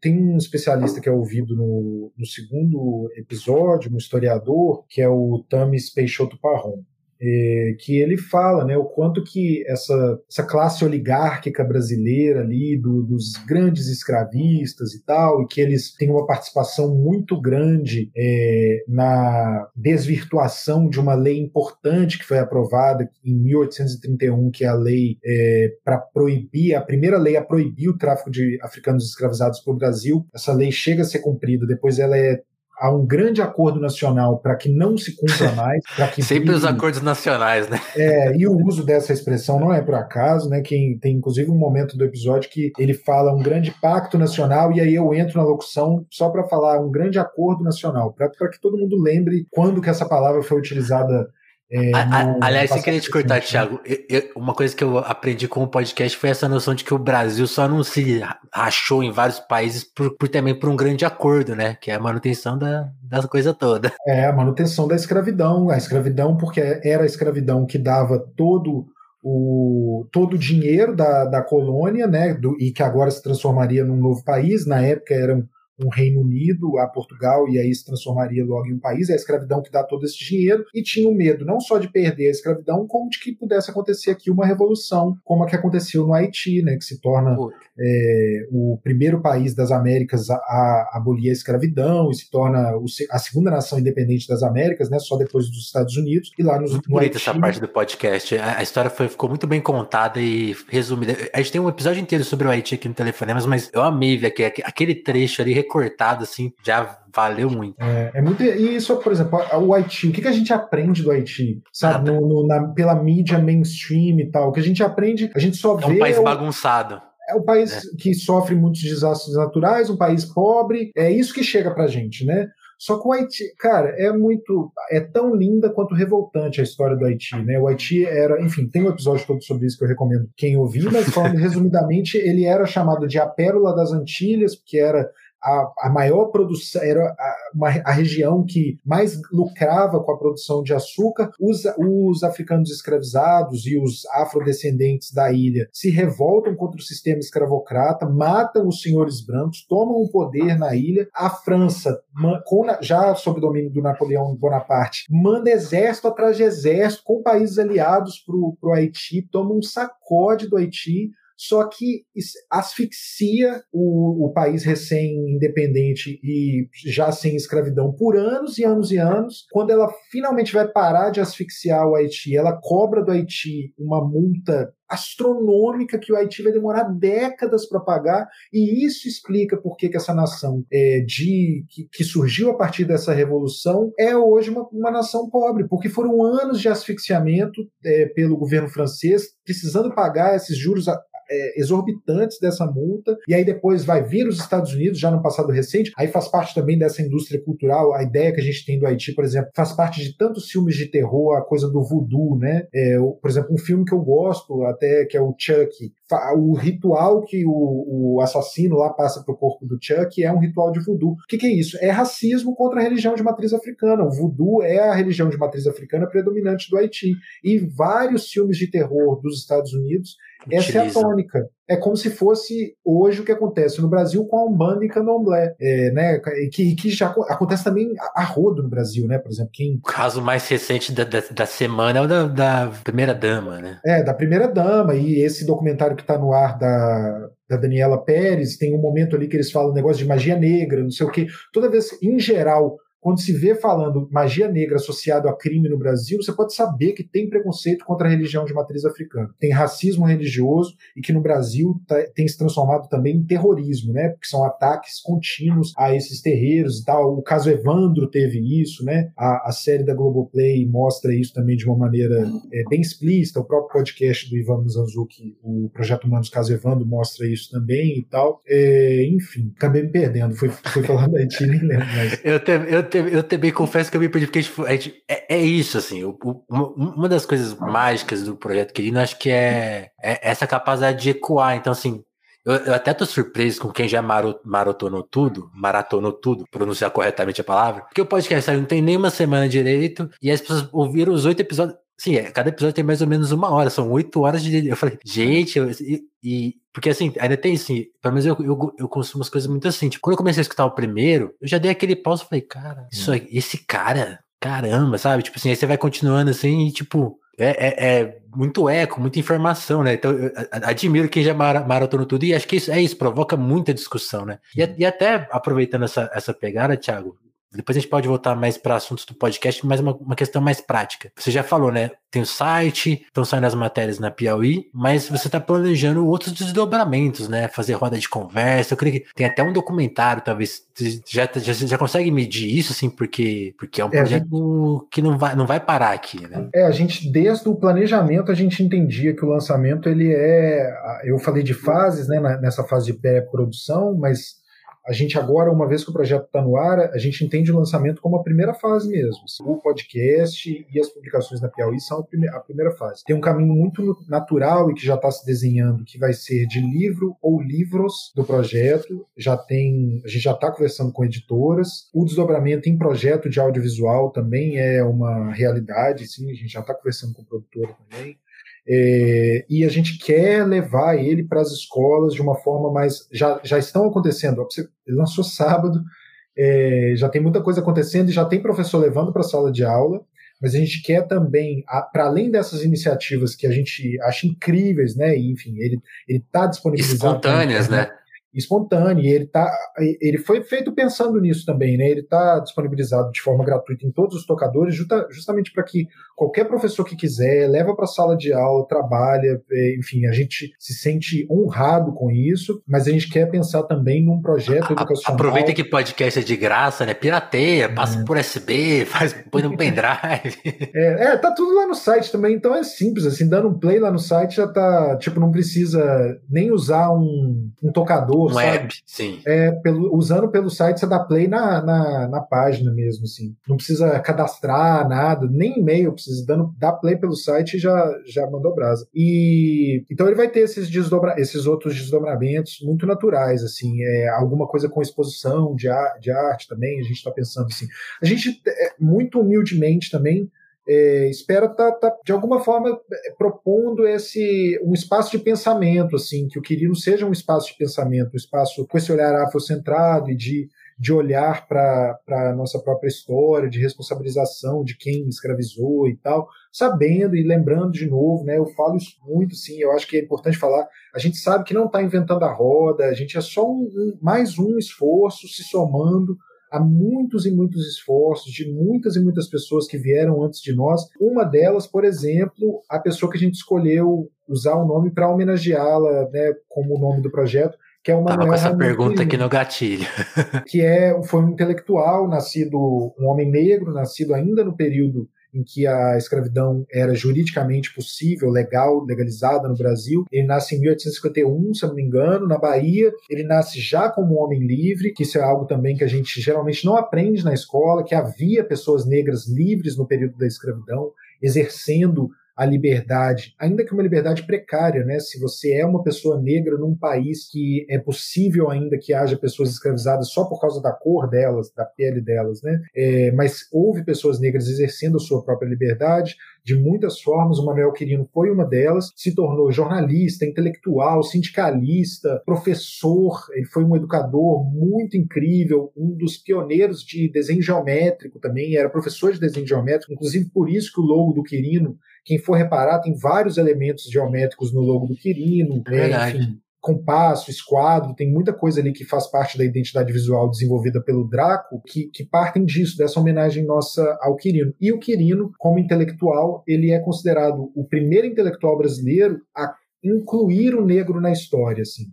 tem um especialista que é ouvido no, no segundo episódio, um historiador, que é o Tamis Peixoto Parron é, que ele fala né, o quanto que essa, essa classe oligárquica brasileira ali, do, dos grandes escravistas e tal, e que eles têm uma participação muito grande é, na desvirtuação de uma lei importante que foi aprovada em 1831, que é a lei é, para proibir, a primeira lei a proibir o tráfico de africanos escravizados para o Brasil. Essa lei chega a ser cumprida, depois ela é há um grande acordo nacional para que não se cumpra mais. Que Sempre os acordos nacionais, né? É, e o uso dessa expressão não é por acaso, né? Que tem inclusive um momento do episódio que ele fala um grande pacto nacional, e aí eu entro na locução só para falar um grande acordo nacional, para que todo mundo lembre quando que essa palavra foi utilizada é, no, aliás, sem querer te cortar, Thiago, eu, eu, uma coisa que eu aprendi com o podcast foi essa noção de que o Brasil só não se rachou em vários países por, por também por um grande acordo, né? Que é a manutenção da, da coisa toda. É, a manutenção da escravidão. A escravidão, porque era a escravidão que dava todo o todo o dinheiro da, da colônia, né? Do, e que agora se transformaria num novo país. Na época eram um Reino Unido a Portugal e aí se transformaria logo em um país, é a escravidão que dá todo esse dinheiro, e tinha o medo não só de perder a escravidão, como de que pudesse acontecer aqui uma revolução, como a que aconteceu no Haiti, né, que se torna é, o primeiro país das Américas a, a, abolir a escravidão e se torna o, a segunda nação independente das Américas, né, só depois dos Estados Unidos, e lá nos, muito no Haiti, essa parte do podcast, a, a história foi, ficou muito bem contada e resumida. A gente tem um episódio inteiro sobre o Haiti aqui no Telefonemas, mas eu amei ver aquele trecho ali cortado, assim, já valeu muito. É, é muito. E isso, por exemplo, o Haiti, o que, que a gente aprende do Haiti? Sabe, no, no, na, pela mídia mainstream e tal. O que a gente aprende, a gente só vê. É um país o... bagunçado. É um país é. que sofre muitos desastres naturais, um país pobre. É isso que chega pra gente, né? Só que o Haiti, cara, é muito. É tão linda quanto revoltante a história do Haiti, né? O Haiti era. Enfim, tem um episódio todo sobre isso que eu recomendo quem ouvir, mas falando resumidamente, ele era chamado de a Pérola das Antilhas, porque era a, a maior produção, era a, uma, a região que mais lucrava com a produção de açúcar. Os, os africanos escravizados e os afrodescendentes da ilha se revoltam contra o sistema escravocrata, matam os senhores brancos, tomam o poder na ilha. A França, com, já sob domínio do Napoleão Bonaparte, manda exército atrás de exército com países aliados para o Haiti, toma um sacode do Haiti só que asfixia o, o país recém-independente e já sem escravidão por anos e anos e anos. Quando ela finalmente vai parar de asfixiar o Haiti, ela cobra do Haiti uma multa astronômica que o Haiti vai demorar décadas para pagar, e isso explica por que, essa nação é, de que, que, surgiu a partir dessa revolução é hoje uma, uma nação pobre, porque foram anos de asfixiamento é, pelo governo francês, precisando pagar esses juros é, exorbitantes dessa multa, e aí depois vai vir os Estados Unidos, já no passado recente, aí faz parte também dessa indústria cultural, a ideia que a gente tem do Haiti, por exemplo, faz parte de tantos filmes de terror, a coisa do voodoo, né? É, por exemplo, um filme que eu gosto até, que é o Chuck, o ritual que o, o assassino lá passa pro corpo do Chuck é um ritual de voodoo. O que, que é isso? É racismo contra a religião de matriz africana. O voodoo é a religião de matriz africana predominante do Haiti. E vários filmes de terror dos Estados Unidos essa é a tônica. É como se fosse hoje o que acontece no Brasil com a Umbanda e Candomblé, é, né? Que, que já acontece também a rodo no Brasil, né? Por exemplo, quem... O caso mais recente da, da, da semana é o da, da primeira dama, né? É, da primeira dama, e esse documentário que está no ar da, da Daniela Pérez, tem um momento ali que eles falam um negócio de magia negra, não sei o quê. Toda vez, em geral, quando se vê falando magia negra associado a crime no Brasil, você pode saber que tem preconceito contra a religião de matriz africana. Tem racismo religioso e que no Brasil tá, tem se transformado também em terrorismo, né? Porque são ataques contínuos a esses terreiros e tal. O caso Evandro teve isso, né? A, a série da Globoplay mostra isso também de uma maneira é, bem explícita. O próprio podcast do Ivan Zanzuki, o Projeto Humanos Caso Evandro, mostra isso também e tal. É, enfim, acabei me perdendo. Fui, fui falando da Haiti, nem lembro mais. Eu, te, eu eu também confesso que eu me perdi, porque tipo, a gente, é, é, isso, assim, o, o, uma das coisas mágicas do projeto Querido, acho que é, é, essa capacidade de ecoar. Então, assim, eu, eu até tô surpreso com quem já maratonou tudo, maratonou tudo, pronunciar corretamente a palavra, porque o podcast não tem nenhuma semana direito, e as pessoas ouviram os oito episódios. Sim, é, cada episódio tem mais ou menos uma hora, são oito horas de. Eu falei, gente, eu, e, e, Porque assim, ainda tem assim, pelo menos eu, eu, eu consumo as coisas muito assim. Tipo, quando eu comecei a escutar o primeiro, eu já dei aquele pause e falei, cara, isso, hum. esse cara, caramba, sabe? Tipo assim, aí você vai continuando assim e tipo. É, é, é, muito eco, muita informação, né? Então, eu admiro quem já maratonou tudo e acho que isso é isso, provoca muita discussão, né? E, e até aproveitando essa, essa pegada, Thiago, depois a gente pode voltar mais para assuntos do podcast, mas uma, uma questão mais prática. Você já falou, né? Tem o site, estão saindo as matérias na Piauí, mas você está planejando outros desdobramentos, né? Fazer roda de conversa. Eu creio que tem até um documentário, talvez. Você já, já, já consegue medir isso, assim, porque, porque é um projeto é, gente... que não vai, não vai parar aqui, né? É, a gente, desde o planejamento, a gente entendia que o lançamento, ele é. Eu falei de fases, né? Nessa fase de pré-produção, mas a gente agora, uma vez que o projeto está no ar, a gente entende o lançamento como a primeira fase mesmo. O podcast e as publicações da Piauí são a primeira fase. Tem um caminho muito natural e que já está se desenhando, que vai ser de livro ou livros do projeto. Já tem, a gente já está conversando com editoras. O desdobramento em projeto de audiovisual também é uma realidade, sim, a gente já está conversando com produtora também. É, e a gente quer levar ele para as escolas de uma forma mais. Já, já estão acontecendo. Ele lançou sábado, é, já tem muita coisa acontecendo e já tem professor levando para a sala de aula. Mas a gente quer também, para além dessas iniciativas que a gente acha incríveis, né? E, enfim, ele está disponibilizado. Espontâneas, né? espontâneo. E ele, tá, ele foi feito pensando nisso também, né? Ele está disponibilizado de forma gratuita em todos os tocadores, justa, justamente para que qualquer professor que quiser leva para a sala de aula, trabalha, é, enfim, a gente se sente honrado com isso, mas a gente quer pensar também num projeto educacional. Aproveita que podcast é de graça, né? Pirateia, passa é. por USB, faz, põe no pendrive. é, é, tá tudo lá no site também, então é simples, assim, dando um play lá no site já tá, tipo, não precisa nem usar um, um tocador um sabe? app, sim. É, pelo, usando pelo site, você dá play na, na, na, página mesmo, assim. Não precisa cadastrar nada, nem e-mail, precisa dando, dar play pelo site e já, já mandou brasa. E então ele vai ter esses, desdobra, esses outros desdobramentos muito naturais, assim, é, alguma coisa com exposição de, de arte também, a gente está pensando assim. A gente, é, muito humildemente também, é, espera tá, tá, de alguma forma é, propondo esse um espaço de pensamento, assim, que o Quirino seja um espaço de pensamento, um espaço com esse olhar afrocentrado e de, de olhar para a nossa própria história, de responsabilização de quem escravizou e tal, sabendo e lembrando de novo, né? Eu falo isso muito, sim, eu acho que é importante falar. A gente sabe que não está inventando a roda, a gente é só um, um, mais um esforço se somando há muitos e muitos esforços de muitas e muitas pessoas que vieram antes de nós. Uma delas, por exemplo, a pessoa que a gente escolheu usar o nome para homenageá-la, né, como o nome do projeto, que é o Manuel Tava com essa pergunta aqui no gatilho. que é, foi um intelectual, nascido, um homem negro, nascido ainda no período em que a escravidão era juridicamente possível, legal, legalizada no Brasil. Ele nasce em 1851, se eu não me engano, na Bahia. Ele nasce já como um homem livre, que isso é algo também que a gente geralmente não aprende na escola, que havia pessoas negras livres no período da escravidão, exercendo a liberdade, ainda que uma liberdade precária, né? Se você é uma pessoa negra num país que é possível ainda que haja pessoas escravizadas só por causa da cor delas, da pele delas, né? É, mas houve pessoas negras exercendo a sua própria liberdade de muitas formas. O Manuel Quirino foi uma delas, se tornou jornalista, intelectual, sindicalista, professor. Ele foi um educador muito incrível, um dos pioneiros de desenho geométrico também. Era professor de desenho geométrico, inclusive por isso que o logo do Quirino quem for reparar, tem vários elementos geométricos no logo do Quirino, né? enfim, compasso, esquadro, tem muita coisa ali que faz parte da identidade visual desenvolvida pelo Draco, que, que partem disso, dessa homenagem nossa ao Quirino. E o Quirino, como intelectual, ele é considerado o primeiro intelectual brasileiro a incluir o negro na história. Assim.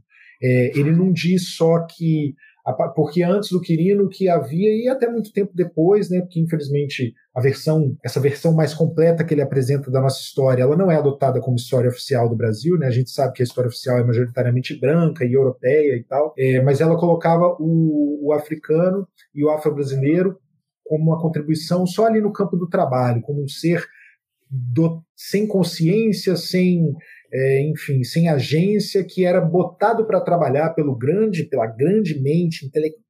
É, ele não diz só que porque antes do Quirino que havia e até muito tempo depois, né, porque infelizmente a versão, essa versão mais completa que ele apresenta da nossa história, ela não é adotada como história oficial do Brasil, né? A gente sabe que a história oficial é majoritariamente branca e europeia e tal, é, mas ela colocava o, o africano e o afro-brasileiro como uma contribuição só ali no campo do trabalho, como um ser do, sem consciência, sem é, enfim, sem agência, que era botado para trabalhar pelo grande, pela grande mente intelectual,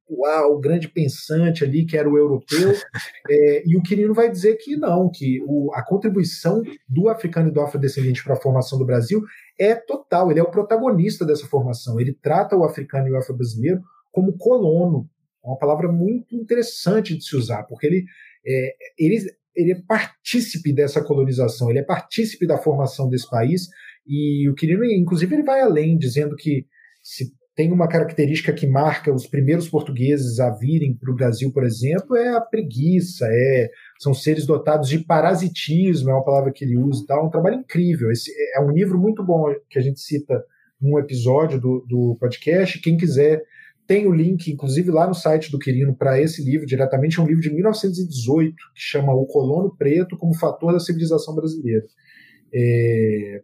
grande pensante ali, que era o europeu. É, e o Quirino vai dizer que não, que o, a contribuição do africano e do afrodescendente para a formação do Brasil é total, ele é o protagonista dessa formação. Ele trata o africano e o afro-brasileiro como colono. É uma palavra muito interessante de se usar, porque ele, é, ele, ele é partícipe dessa colonização, ele é partícipe da formação desse país, e o Quirino, inclusive, ele vai além, dizendo que se tem uma característica que marca os primeiros portugueses a virem para o Brasil, por exemplo, é a preguiça, é, são seres dotados de parasitismo, é uma palavra que ele usa e tal, é um trabalho incrível. Esse é um livro muito bom que a gente cita num episódio do, do podcast. Quem quiser, tem o link, inclusive, lá no site do Quirino para esse livro, diretamente, é um livro de 1918, que chama O Colono Preto como Fator da Civilização Brasileira. É,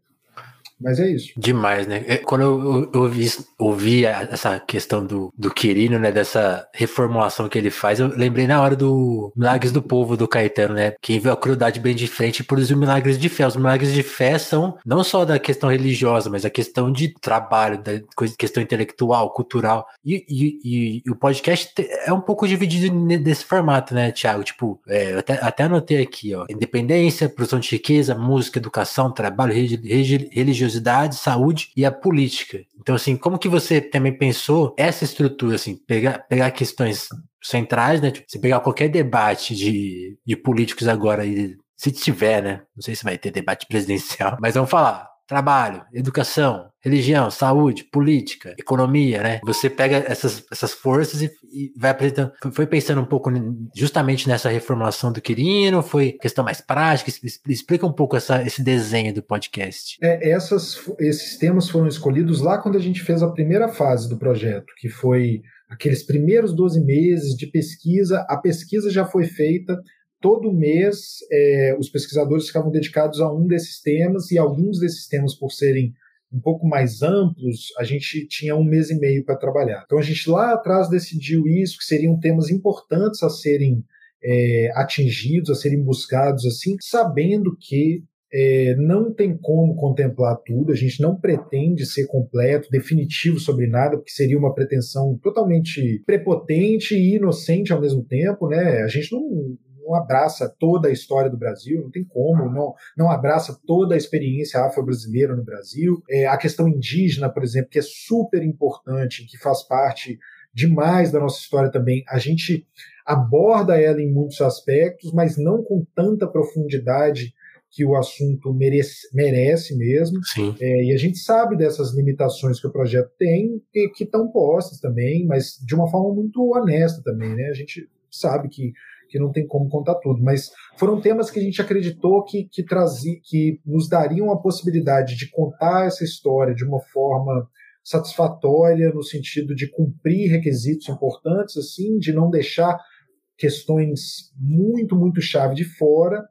mas é isso. Demais, né? É, quando eu, eu ouvi, ouvi essa questão do, do Quirino, né? Dessa reformulação que ele faz, eu lembrei na hora do Milagres do Povo do Caetano, né? Quem viu a crueldade bem de frente produziu milagres de fé. Os milagres de fé são não só da questão religiosa, mas a questão de trabalho, da questão intelectual, cultural. E, e, e, o podcast é um pouco dividido nesse formato, né, Thiago? Tipo, é, até, até anotei aqui, ó. Independência, produção de riqueza, música, educação, trabalho, religiosidade religiosidade, saúde e a política. Então, assim, como que você também pensou essa estrutura, assim, pegar, pegar questões centrais, né? Tipo, pegar qualquer debate de, de políticos agora, e, se tiver, né? Não sei se vai ter debate presidencial, mas vamos falar trabalho, educação, religião, saúde, política, economia, né? Você pega essas, essas forças e, e vai apresentando. Foi pensando um pouco justamente nessa reformulação do Quirino, foi questão mais prática? Explica um pouco essa, esse desenho do podcast. É, essas, esses temas foram escolhidos lá quando a gente fez a primeira fase do projeto, que foi aqueles primeiros 12 meses de pesquisa. A pesquisa já foi feita, todo mês é, os pesquisadores ficavam dedicados a um desses temas e alguns desses temas, por serem um pouco mais amplos, a gente tinha um mês e meio para trabalhar. Então a gente lá atrás decidiu isso, que seriam temas importantes a serem é, atingidos, a serem buscados, assim, sabendo que é, não tem como contemplar tudo, a gente não pretende ser completo, definitivo sobre nada, porque seria uma pretensão totalmente prepotente e inocente ao mesmo tempo, né? A gente não, não abraça toda a história do Brasil, não tem como, não, não abraça toda a experiência afro-brasileira no Brasil. É, a questão indígena, por exemplo, que é super importante, que faz parte demais da nossa história também, a gente aborda ela em muitos aspectos, mas não com tanta profundidade que o assunto merece, merece mesmo. É, e a gente sabe dessas limitações que o projeto tem e que estão postas também, mas de uma forma muito honesta também, né? A gente sabe que, que não tem como contar tudo, mas foram temas que a gente acreditou que, que, trazia, que nos dariam a possibilidade de contar essa história de uma forma satisfatória no sentido de cumprir requisitos importantes, assim, de não deixar questões muito, muito chave de fora,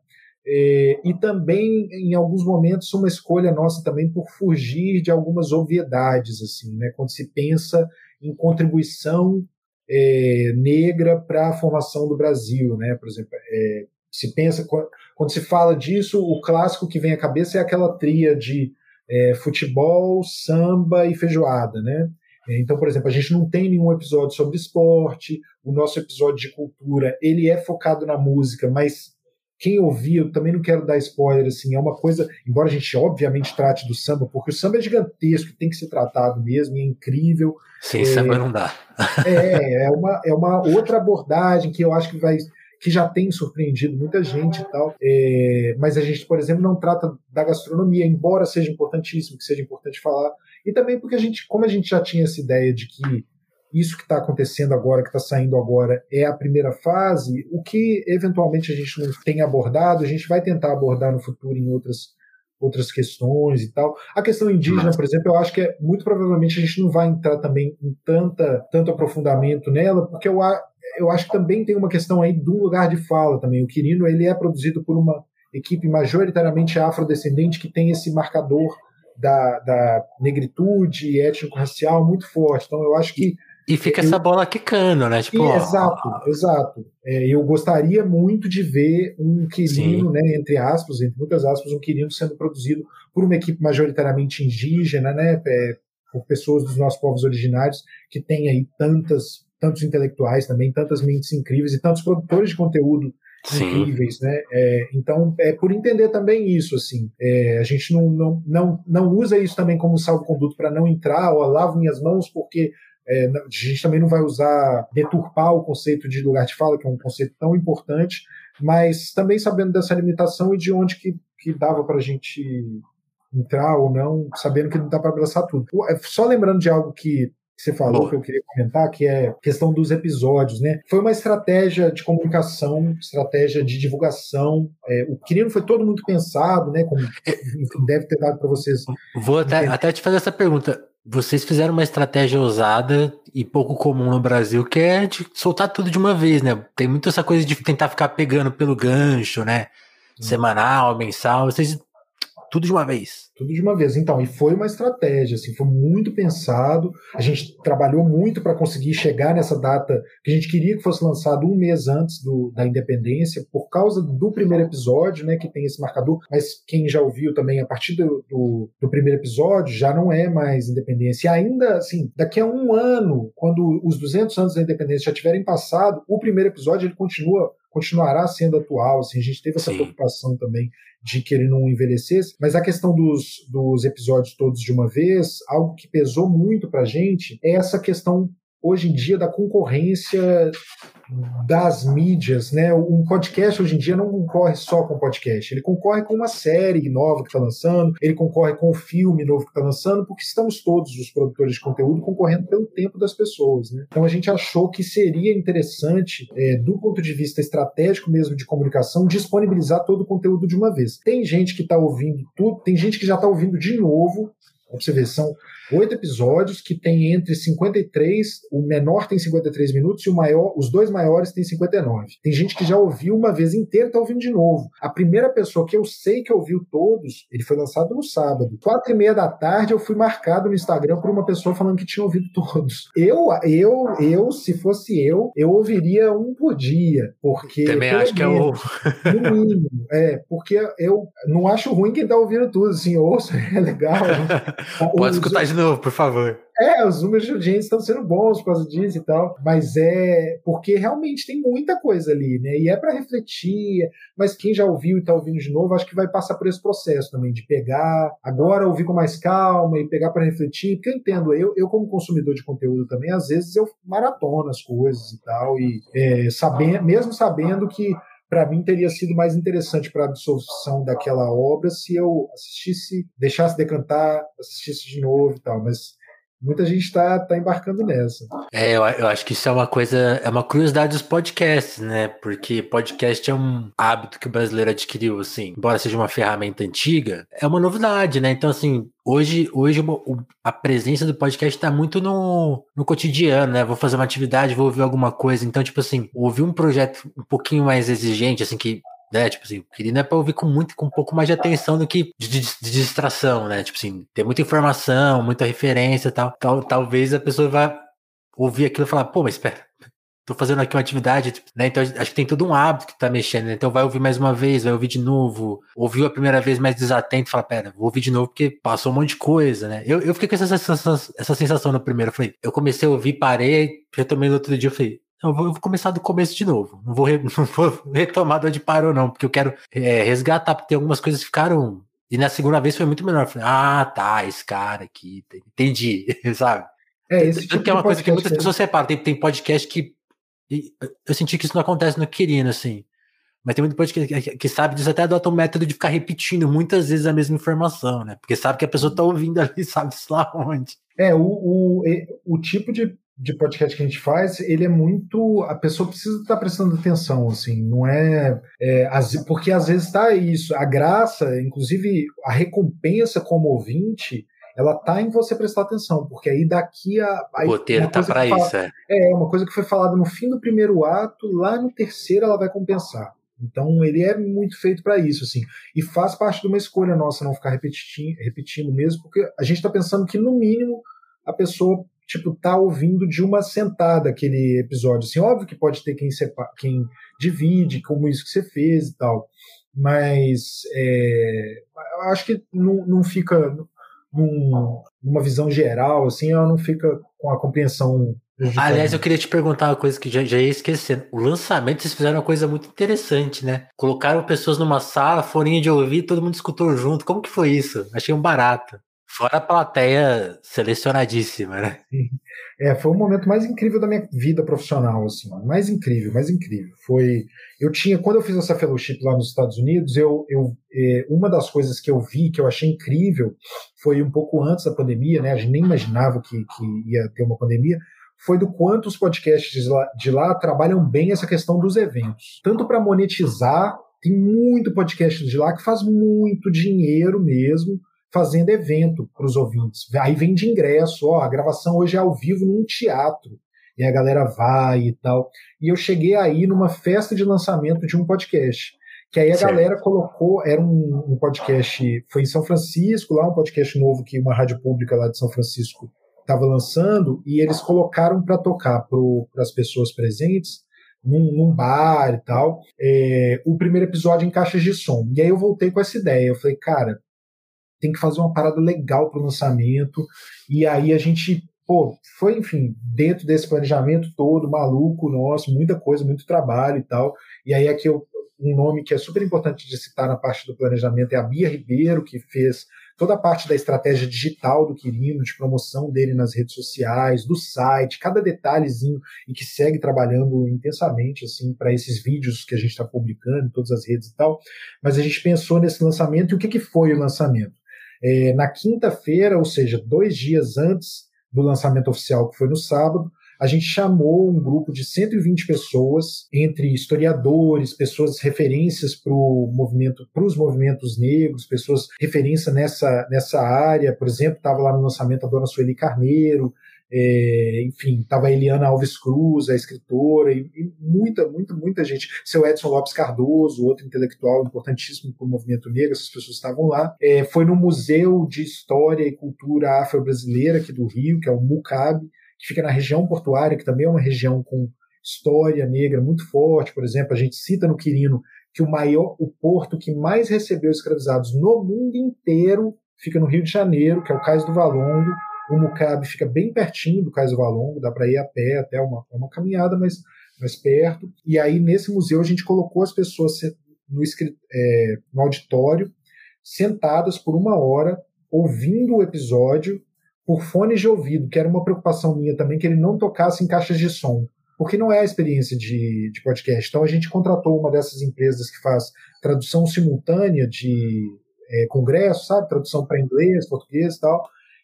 é, e também, em alguns momentos, uma escolha nossa também por fugir de algumas obviedades, assim, né? quando se pensa em contribuição é, negra para a formação do Brasil, né? por exemplo, é, se pensa, quando se fala disso, o clássico que vem à cabeça é aquela tria de é, futebol, samba e feijoada, né? Então, por exemplo, a gente não tem nenhum episódio sobre esporte, o nosso episódio de cultura, ele é focado na música, mas quem ouvir, eu também não quero dar spoiler, assim, é uma coisa, embora a gente obviamente trate do samba, porque o samba é gigantesco, tem que ser tratado mesmo, é incrível. Sem é, samba não dá. é, é uma, é uma outra abordagem que eu acho que vai que já tem surpreendido muita gente e tal. É, mas a gente, por exemplo, não trata da gastronomia, embora seja importantíssimo, que seja importante falar. E também porque a gente, como a gente já tinha essa ideia de que isso que está acontecendo agora, que está saindo agora, é a primeira fase, o que eventualmente a gente não tem abordado, a gente vai tentar abordar no futuro em outras outras questões e tal. A questão indígena, por exemplo, eu acho que é, muito provavelmente a gente não vai entrar também em tanta, tanto aprofundamento nela, porque eu, eu acho que também tem uma questão aí do lugar de fala também. O Quirino ele é produzido por uma equipe majoritariamente afrodescendente que tem esse marcador da, da negritude étnico-racial muito forte. Então eu acho que e fica eu, essa bola quicando, né? Tipo, e, exato, ó, exato. É, eu gostaria muito de ver um Quirino, né, entre aspas, entre muitas aspas, um Quirino sendo produzido por uma equipe majoritariamente indígena, né? É, por pessoas dos nossos povos originários que tem aí tantas tantos intelectuais também, tantas mentes incríveis e tantos produtores de conteúdo Sim. incríveis, né? É, então, é por entender também isso, assim, é, a gente não, não, não, não usa isso também como salvo-conduto para não entrar, ou lavo minhas mãos porque é, a gente também não vai usar, deturpar o conceito de lugar de fala, que é um conceito tão importante, mas também sabendo dessa limitação e de onde que, que dava para a gente entrar ou não, sabendo que não dá para abraçar tudo. É, só lembrando de algo que você falou, que eu queria comentar, que é a questão dos episódios, né? Foi uma estratégia de comunicação, estratégia de divulgação. É, o Quirino foi todo muito pensado, né? Como deve ter dado para vocês. Vou até, até te fazer essa pergunta. Vocês fizeram uma estratégia ousada e pouco comum no Brasil, que é de soltar tudo de uma vez, né? Tem muito essa coisa de tentar ficar pegando pelo gancho, né? Semanal, mensal. Vocês tudo de uma vez. Tudo de uma vez. Então, e foi uma estratégia, assim, foi muito pensado. A gente trabalhou muito para conseguir chegar nessa data que a gente queria que fosse lançado um mês antes do, da independência, por causa do primeiro episódio, né, que tem esse marcador. Mas quem já ouviu também, a partir do, do, do primeiro episódio, já não é mais independência. E ainda, assim, daqui a um ano, quando os 200 anos da independência já tiverem passado, o primeiro episódio ele continua continuará sendo atual. Assim, a gente teve essa Sim. preocupação também de que ele não envelhecesse, mas a questão dos, dos episódios todos de uma vez, algo que pesou muito pra gente é essa questão hoje em dia da concorrência das mídias, né? Um podcast hoje em dia não concorre só com podcast, ele concorre com uma série nova que está lançando, ele concorre com o filme novo que está lançando, porque estamos todos os produtores de conteúdo concorrendo pelo tempo das pessoas, né? Então a gente achou que seria interessante, é, do ponto de vista estratégico mesmo de comunicação, disponibilizar todo o conteúdo de uma vez. Tem gente que está ouvindo tudo, tem gente que já está ouvindo de novo. Pra você ver, são oito episódios que tem entre 53, o menor tem 53 minutos e o maior, os dois maiores têm 59. Tem gente que já ouviu uma vez inteira e tá ouvindo de novo. A primeira pessoa que eu sei que ouviu todos, ele foi lançado no sábado. Quatro e meia da tarde eu fui marcado no Instagram por uma pessoa falando que tinha ouvido todos. Eu, eu, eu, se fosse eu, eu ouviria um por dia, porque... Também acho que é o... No mínimo, é, porque eu não acho ruim quem tá ouvindo tudo, assim, ouça, é legal. Pode escutar de novo, por favor. É, os números de audiência estão sendo bons por causa disso e tal, mas é porque realmente tem muita coisa ali, né? E é para refletir, mas quem já ouviu e está ouvindo de novo, acho que vai passar por esse processo também de pegar, agora ouvir com mais calma e pegar para refletir, porque eu entendo, eu, eu como consumidor de conteúdo também, às vezes eu maratono as coisas e tal, e é, sabendo, mesmo sabendo que para mim teria sido mais interessante para a absorção daquela obra se eu assistisse, deixasse decantar, assistisse de novo e tal, mas muita gente está tá embarcando nessa. É, eu, eu, acho que isso é uma coisa, é uma curiosidade dos podcasts, né? Porque podcast é um hábito que o brasileiro adquiriu, assim, embora seja uma ferramenta antiga, é uma novidade, né? Então, assim, hoje, hoje a presença do podcast está muito no, no cotidiano, né? Vou fazer uma atividade, vou ouvir alguma coisa. Então, tipo assim, ouvir um projeto um pouquinho mais exigente, assim, que né? Tipo assim, queria é pra ouvir com muito, com um pouco mais de atenção do que de, de, de distração, né? Tipo assim, ter muita informação, muita referência e tal. tal. Talvez a pessoa vá ouvir aquilo e falar, pô, mas espera, tô fazendo aqui uma atividade, tipo, né? Então acho que tem todo um hábito que tá mexendo, né? Então vai ouvir mais uma vez, vai ouvir de novo. Ouviu a primeira vez mais desatento, fala, pera, vou ouvir de novo porque passou um monte de coisa, né? Eu, eu fiquei com essa sensação, essa sensação no primeiro. Eu falei, eu comecei a ouvir, parei, retomei no outro dia, eu falei, eu vou, eu vou, começar do começo de novo. Não vou, re, não vou retomar de onde parou, não, porque eu quero é, resgatar, porque tem algumas coisas que ficaram. E na segunda vez foi muito melhor. Falei, ah, tá, esse cara aqui, entendi, sabe? É, esse tipo que é uma coisa que muitas pessoas separam. Tem, tem podcast que. Eu senti que isso não acontece no Quirino, assim. Mas tem muito podcast que, que, sabe disso, até adota um método de ficar repetindo muitas vezes a mesma informação, né? Porque sabe que a pessoa tá ouvindo ali, sabe lá onde. É, o, o, o tipo de de podcast que a gente faz, ele é muito. A pessoa precisa estar prestando atenção, assim, não é. é porque às vezes está isso. A graça, inclusive a recompensa como ouvinte, ela tá em você prestar atenção, porque aí daqui a. Aí, o roteiro tá para isso, é. É, uma coisa que foi falada no fim do primeiro ato, lá no terceiro ela vai compensar. Então ele é muito feito para isso, assim. E faz parte de uma escolha nossa não ficar repetindo, repetindo mesmo, porque a gente está pensando que, no mínimo, a pessoa tipo, tá ouvindo de uma sentada aquele episódio. Assim, óbvio que pode ter quem, separa, quem divide, como isso que você fez e tal. Mas é, acho que não, não fica num, numa visão geral, assim, ela não fica com a compreensão. Aliás, eu queria te perguntar uma coisa que já, já ia esquecendo. O lançamento, vocês fizeram uma coisa muito interessante, né? Colocaram pessoas numa sala, forinha de ouvir, todo mundo escutou junto. Como que foi isso? Achei um barato. Fora a plateia selecionadíssima, né? É, foi o momento mais incrível da minha vida profissional, assim, mais incrível, mais incrível. Foi, eu tinha, quando eu fiz essa fellowship lá nos Estados Unidos, eu, eu é, uma das coisas que eu vi que eu achei incrível foi um pouco antes da pandemia, né? A gente nem imaginava que, que ia ter uma pandemia. Foi do quanto os podcasts de lá, de lá trabalham bem essa questão dos eventos, tanto para monetizar. Tem muito podcast de lá que faz muito dinheiro mesmo fazendo evento para os ouvintes. Aí vende ingresso, ó, a gravação hoje é ao vivo num teatro. E a galera vai e tal. E eu cheguei aí numa festa de lançamento de um podcast. Que aí a certo. galera colocou, era um, um, podcast, foi em São Francisco, lá um podcast novo que uma rádio pública lá de São Francisco estava lançando, e eles colocaram para tocar para as pessoas presentes num, num, bar e tal, é, o primeiro episódio em caixas de som. E aí eu voltei com essa ideia. Eu falei, cara, tem que fazer uma parada legal para o lançamento. E aí a gente, pô, foi, enfim, dentro desse planejamento todo, maluco nosso, muita coisa, muito trabalho e tal. E aí aqui eu, um nome que é super importante de citar na parte do planejamento é a Bia Ribeiro, que fez toda a parte da estratégia digital do Quirino, de promoção dele nas redes sociais, do site, cada detalhezinho e que segue trabalhando intensamente assim para esses vídeos que a gente está publicando em todas as redes e tal. Mas a gente pensou nesse lançamento e o que, que foi o lançamento? É, na quinta-feira, ou seja, dois dias antes do lançamento oficial, que foi no sábado, a gente chamou um grupo de 120 pessoas, entre historiadores, pessoas referências para movimento, os movimentos negros, pessoas referência nessa, nessa área. Por exemplo, estava lá no lançamento a dona Sueli Carneiro, é, enfim, estava a Eliana Alves Cruz, a escritora, e, e, muita, muita, muita gente. Seu Edson Lopes Cardoso, outro intelectual importantíssimo para o movimento negro, essas pessoas estavam lá. É, foi no Museu de História e Cultura Afro-Brasileira aqui do Rio, que é o MUCAB, que fica na região portuária, que também é uma região com história negra muito forte. Por exemplo, a gente cita no Quirino que o maior, o porto que mais recebeu escravizados no mundo inteiro fica no Rio de Janeiro, que é o Cais do Valongo, o Mucabe fica bem pertinho do Cais Valongo, dá para ir a pé até uma, uma caminhada mais, mais perto. E aí, nesse museu, a gente colocou as pessoas no, é, no auditório, sentadas por uma hora, ouvindo o episódio por fones de ouvido, que era uma preocupação minha também, que ele não tocasse em caixas de som. porque não é a experiência de, de podcast. Então a gente contratou uma dessas empresas que faz tradução simultânea de é, congresso, sabe? Tradução para inglês, português e tal.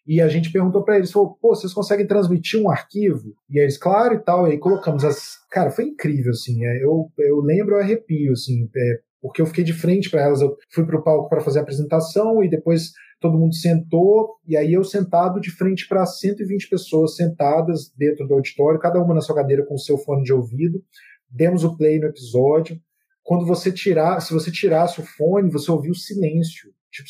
E a gente perguntou para eles, falou, pô, vocês conseguem transmitir um arquivo? E eles, claro e tal, e aí colocamos as... Cara, foi incrível, assim, é, eu, eu lembro, eu arrepio, assim, é, porque eu fiquei de frente para elas, eu fui para o palco para fazer a apresentação e depois todo mundo sentou, e aí eu sentado de frente para 120 pessoas sentadas dentro do auditório, cada uma na sua cadeira com o seu fone de ouvido, demos o play no episódio, quando você tirar, se você tirasse o fone, você ouvia o silêncio, tipo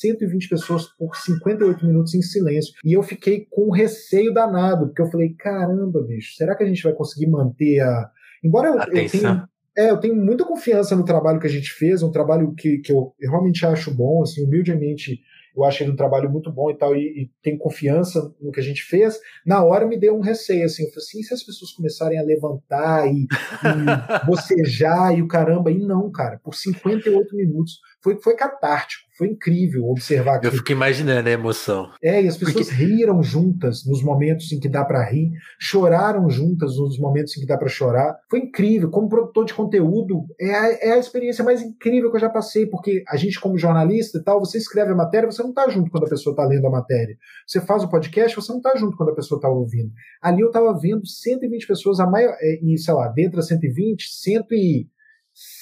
120 pessoas por 58 minutos em silêncio. E eu fiquei com receio danado, porque eu falei, caramba, bicho, será que a gente vai conseguir manter a. Embora eu, eu tenha. É, eu tenho muita confiança no trabalho que a gente fez, um trabalho que, que eu, eu realmente acho bom, assim, humildemente eu achei um trabalho muito bom e tal, e, e, tenho confiança no que a gente fez. Na hora me deu um receio, assim, eu falei assim, se as pessoas começarem a levantar e, e bocejar e o caramba, e não, cara, por 58 minutos, foi, foi catártico, foi incrível observar aquilo. Eu fico imaginando a emoção. É, e as pessoas Porque... riram juntas nos momentos em que dá para rir, choraram juntas nos momentos em que dá para chorar. Foi incrível. Como produtor de conteúdo, é a, é a experiência mais incrível que eu já passei, porque a gente, como jornalista e tal, você escreve a matéria, você não tá junto quando a pessoa tá lendo a matéria. Você faz o podcast, você não tá junto quando a pessoa tá ouvindo. Ali eu tava vendo 120 pessoas, a maior, é, e sei lá, dentro das 120,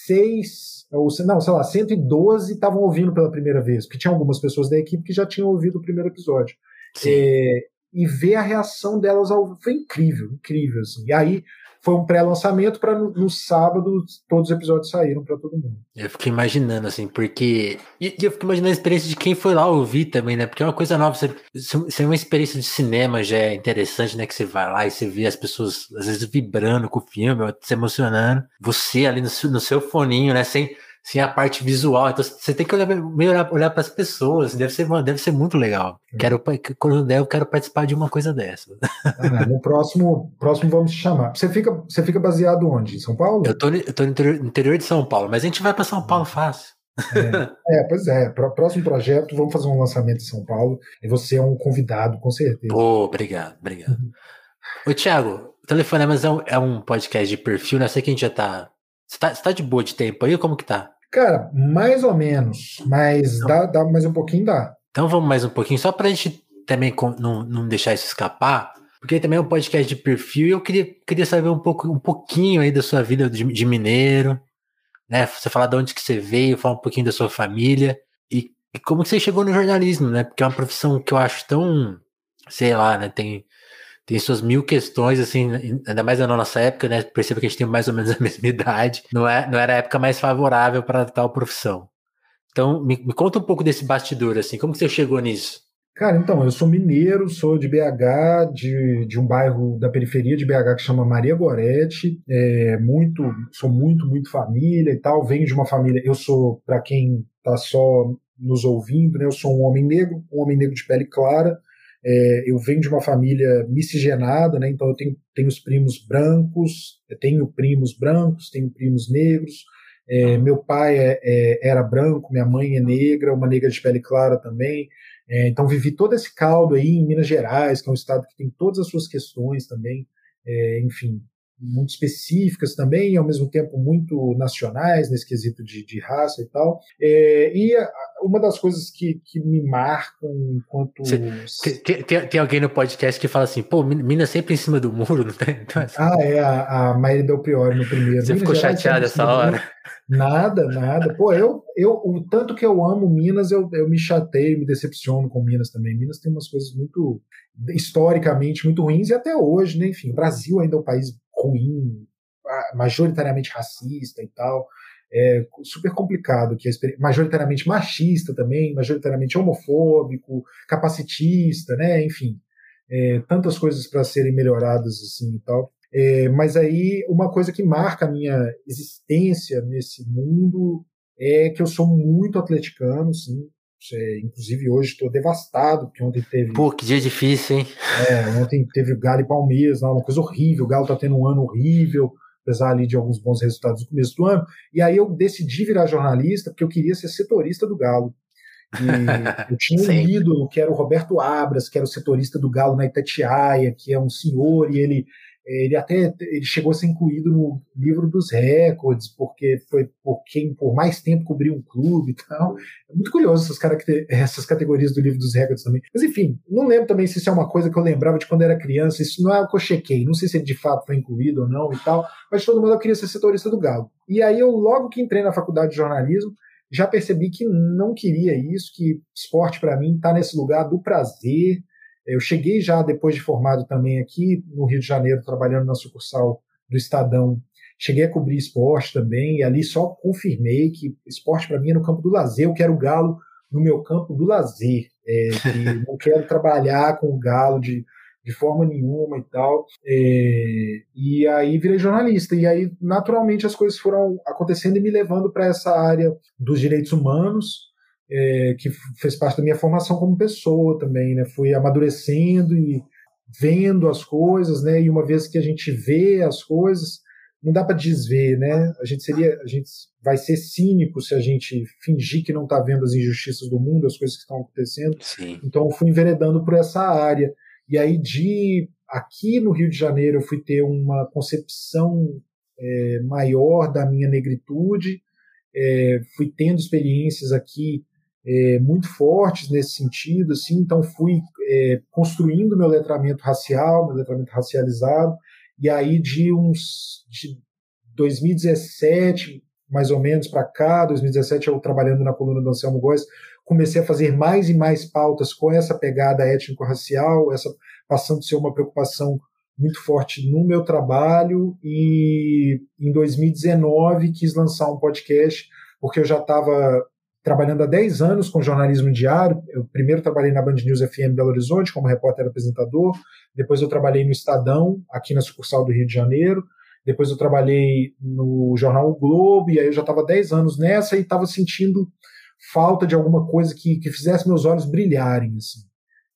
106 ou, não, sei lá, 112 estavam ouvindo pela primeira vez, porque tinha algumas pessoas da equipe que já tinham ouvido o primeiro episódio. É, e ver a reação delas ao, foi incrível, incrível. Assim. E aí foi um pré-lançamento para no, no, sábado todos os episódios saíram para todo mundo. Eu fiquei imaginando, assim, porque. E, eu fico imaginando a experiência de quem foi lá ouvir também, né? Porque é uma coisa nova. Você, você é uma experiência de cinema já é interessante, né? Que você vai lá e você vê as pessoas, às vezes, vibrando com o filme, se emocionando. Você ali no, no seu foninho, né? Sem sem a parte visual. Então você tem que olhar, meio olhar, olhar para as pessoas. Deve ser, deve ser muito legal. Quero, quando der, eu quero participar de uma coisa dessa. Ah, no próximo, próximo vamos te chamar. Você fica, você fica baseado onde? Em São Paulo? Eu tô no interior, interior de São Paulo, mas a gente vai para São Paulo fácil. É, é, pois é. Próximo projeto, vamos fazer um lançamento em São Paulo e você é um convidado, com certeza. Pô, obrigado, obrigado. Ô, Thiago, o Telefonemas é um, é um podcast de perfil, né? Eu sei que a gente já tá. Você tá, você tá de boa de tempo aí? Como que tá? Cara, mais ou menos, mas então, dá, dá mais um pouquinho, dá. Então vamos mais um pouquinho, só pra gente também não, não deixar isso escapar, porque também é um podcast de perfil e eu queria, queria saber um, pouco, um pouquinho aí da sua vida de, de mineiro, né? Você falar de onde que você veio, falar um pouquinho da sua família e, e como que você chegou no jornalismo, né? Porque é uma profissão que eu acho tão, sei lá, né? Tem tem suas mil questões, assim, ainda mais na nossa época, né? Perceba que a gente tem mais ou menos a mesma idade. Não, é, não era a época mais favorável para tal profissão. Então, me, me, conta um pouco desse bastidor, assim, como que você chegou nisso? Cara, então, eu sou mineiro, sou de BH, de, de um bairro da periferia de BH que chama Maria Gorete, é, muito, sou muito, muito família e tal, venho de uma família, eu sou, para quem tá só nos ouvindo, né, eu sou um homem negro, um homem negro de pele clara, é, eu venho de uma família miscigenada, né? Então eu tenho, tenho os primos brancos, tenho primos brancos, tenho primos negros. É, meu pai é, é, era branco, minha mãe é negra, uma negra de pele clara também. É, então vivi todo esse caldo aí em Minas Gerais, que é um estado que tem todas as suas questões também. É, enfim, muito específicas também, e ao mesmo tempo muito nacionais, nesse quesito de, de raça e tal. É, e a, uma das coisas que, que me marcam enquanto. tem, tem, tem, alguém no podcast que fala assim, pô, Minas sempre em cima do muro, não tem? Então, assim... Ah, é, a, a Maíra Del Priori no primeiro. Você Minas ficou chateada essa hora? Nada, nada. Pô, eu, eu, o tanto que eu amo Minas, eu, eu me chateio, me decepciono com Minas também. Minas tem umas coisas muito, historicamente, muito ruins, e até hoje, né? Enfim, o Brasil ainda é um país ruim, majoritariamente racista e tal. É super complicado, que é majoritariamente machista também, majoritariamente homofóbico, capacitista, né? Enfim, é, tantas coisas para serem melhoradas assim e tal. É, mas aí uma coisa que marca a minha existência nesse mundo é que eu sou muito atleticano, sim. É, inclusive hoje estou devastado, porque ontem teve. Pô, que dia difícil, hein? É, ontem teve Galo e Palmeiras, uma coisa horrível. O Galo está tendo um ano horrível, apesar ali de alguns bons resultados no começo do ano. E aí eu decidi virar jornalista porque eu queria ser setorista do Galo. E eu tinha um ídolo que era o Roberto Abras, que era o setorista do Galo na Itatiaia, que é um senhor, e ele ele até ele chegou a ser incluído no livro dos recordes, porque foi por quem por mais tempo cobriu um clube e tal. É muito curioso essas, essas categorias do livro dos recordes também. Mas enfim, não lembro também se isso é uma coisa que eu lembrava de quando era criança. Isso não é o que eu chequei. Não sei se ele de fato foi incluído ou não e tal. Mas de todo mundo eu queria ser setorista do Galo. E aí eu, logo que entrei na faculdade de jornalismo, já percebi que não queria isso, que esporte para mim está nesse lugar do prazer, eu cheguei já depois de formado também aqui no Rio de Janeiro, trabalhando na sucursal do Estadão. Cheguei a cobrir esporte também, e ali só confirmei que esporte para mim é no campo do lazer. Eu quero o Galo no meu campo do lazer. É, não quero trabalhar com o Galo de, de forma nenhuma e tal. É, e aí virei jornalista. E aí, naturalmente, as coisas foram acontecendo e me levando para essa área dos direitos humanos é, que fez parte da minha formação como pessoa também, né? Fui amadurecendo e vendo as coisas, né? E uma vez que a gente vê as coisas, não dá para desver, né? A gente seria, a gente vai ser cínico se a gente fingir que não está vendo as injustiças do mundo, as coisas que estão acontecendo. Sim. Então eu fui enveredando por essa área. E aí de aqui no Rio de Janeiro eu fui ter uma concepção é, maior da minha negritude, é, fui tendo experiências aqui é, muito fortes nesse sentido, assim, então fui é, construindo meu letramento racial, meu letramento racializado, e aí de uns de 2017 mais ou menos para cá, 2017 eu trabalhando na coluna do Anselmo Góes, comecei a fazer mais e mais pautas com essa pegada étnico-racial, essa passando a ser uma preocupação muito forte no meu trabalho. E em 2019 quis lançar um podcast porque eu já estava trabalhando há 10 anos com jornalismo diário. Eu primeiro trabalhei na Band News FM Belo Horizonte como repórter apresentador, depois eu trabalhei no Estadão, aqui na sucursal do Rio de Janeiro, depois eu trabalhei no jornal o Globo, e aí eu já estava 10 anos nessa e estava sentindo falta de alguma coisa que, que fizesse meus olhos brilharem. Assim.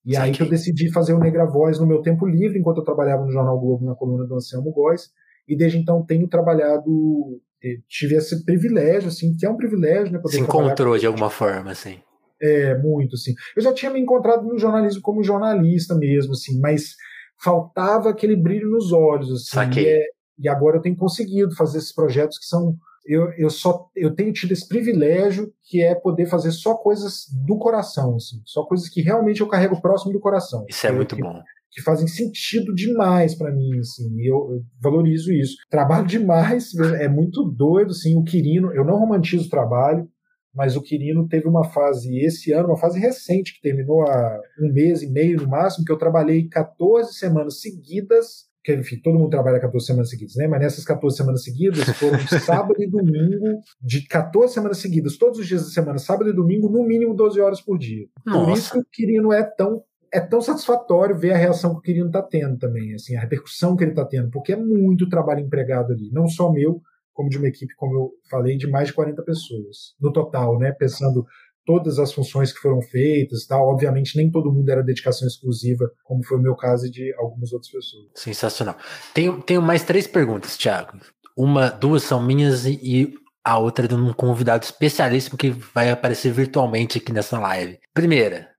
E Sim, aí que eu decidi fazer o Negra Voz no meu tempo livre, enquanto eu trabalhava no Jornal Globo, na coluna do Anselmo Góes, e desde então tenho trabalhado tive esse privilégio, assim, que é um privilégio, né? Poder Se encontrou de alguma forma, assim. É, muito, assim. Eu já tinha me encontrado no jornalismo como jornalista mesmo, assim, mas faltava aquele brilho nos olhos, assim. Saquei. E, é, e agora eu tenho conseguido fazer esses projetos que são eu, eu só eu tenho tido esse privilégio que é poder fazer só coisas do coração, assim, só coisas que realmente eu carrego próximo do coração. Isso é muito bom que fazem sentido demais para mim, assim, e eu, eu, valorizo isso. Trabalho demais, é muito doido, assim, o Quirino, eu não romantizo o trabalho, mas o Quirino teve uma fase esse ano, uma fase recente, que terminou há um mês e meio no máximo, que eu trabalhei 14 semanas seguidas, que enfim, todo mundo trabalha 14 semanas seguidas, né? Mas nessas 14 semanas seguidas foram sábado e domingo, de 14 semanas seguidas, todos os dias da semana, sábado e domingo, no mínimo 12 horas por dia. Nossa. Por isso que o Quirino é tão é tão satisfatório ver a reação que o Quirino está tendo também, assim, a repercussão que ele está tendo, porque é muito trabalho empregado ali, não só meu, como de uma equipe, como eu falei, de mais de 40 pessoas no total, né? Pensando todas as funções que foram feitas, tal. Obviamente nem todo mundo era dedicação exclusiva, como foi o meu caso e de algumas outras pessoas. Sensacional. Tenho, tenho mais três perguntas, Thiago. Uma, duas são minhas e, e a outra de um convidado especialíssimo que vai aparecer virtualmente aqui nessa live. Primeira,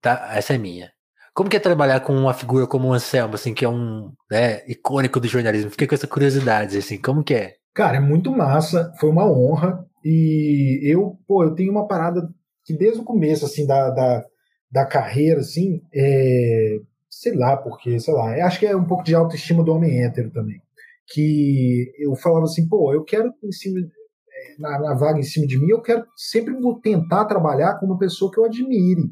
Tá? Essa é minha. Como que é trabalhar com uma figura como o Anselmo, assim, que é um né, icônico do jornalismo? Fiquei com essa curiosidade, assim, como que é? Cara, é muito massa, foi uma honra. E eu, pô, eu tenho uma parada que desde o começo, assim, da, da, da carreira, assim, é, sei lá porque, sei lá, acho que é um pouco de autoestima do homem hétero também. Que eu falava assim, pô, eu quero em cima, é, na, na vaga em cima de mim, eu quero sempre tentar trabalhar com uma pessoa que eu admire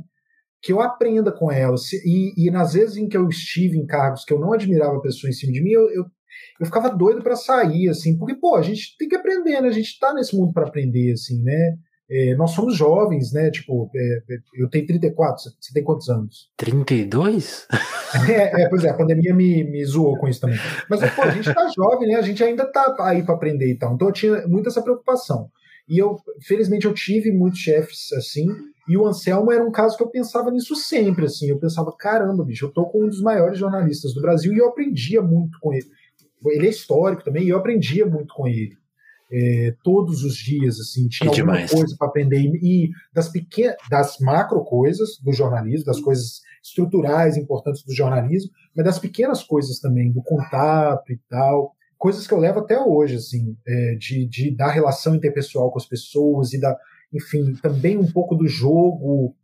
que eu aprenda com ela. E, e nas vezes em que eu estive em cargos que eu não admirava a pessoa em cima de mim, eu, eu, eu ficava doido para sair, assim, porque, pô, a gente tem que aprender, né? A gente tá nesse mundo para aprender, assim, né? É, nós somos jovens, né? Tipo, é, é eu tenho 34, você tem quantos anos? 32? É, é, pois é, a pandemia me, me zoou com isso também. Mas, pô, a gente tá jovem, né? A gente ainda tá aí para aprender e tal. Então eu tinha muito essa preocupação. E eu, felizmente, eu tive muitos chefes assim, e o Anselmo era um caso que eu pensava nisso sempre, assim. Eu pensava, caramba, bicho, eu tô com um dos maiores jornalistas do Brasil e eu aprendia muito com ele. Ele é histórico também e eu aprendia muito com ele. é, todos os dias, assim, tinha Que alguma demais. coisa para aprender e das pequenas, das macro coisas do jornalismo, das coisas estruturais importantes do jornalismo, mas das pequenas coisas também, do contato e tal, coisas que eu levo até hoje, assim, é, de, de da relação interpessoal com as pessoas e da, enfim, também um pouco do jogo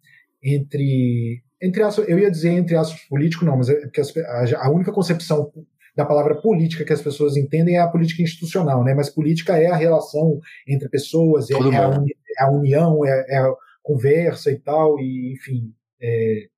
entre entre aspas, eu ia dizer entre aspas político, não, mas é porque as- a, a única concepção da palavra política que as pessoas entendem é a política institucional, né? Mas política é a relação entre pessoas, é, é a, é a união, é, é a conversa e tal, e enfim, é,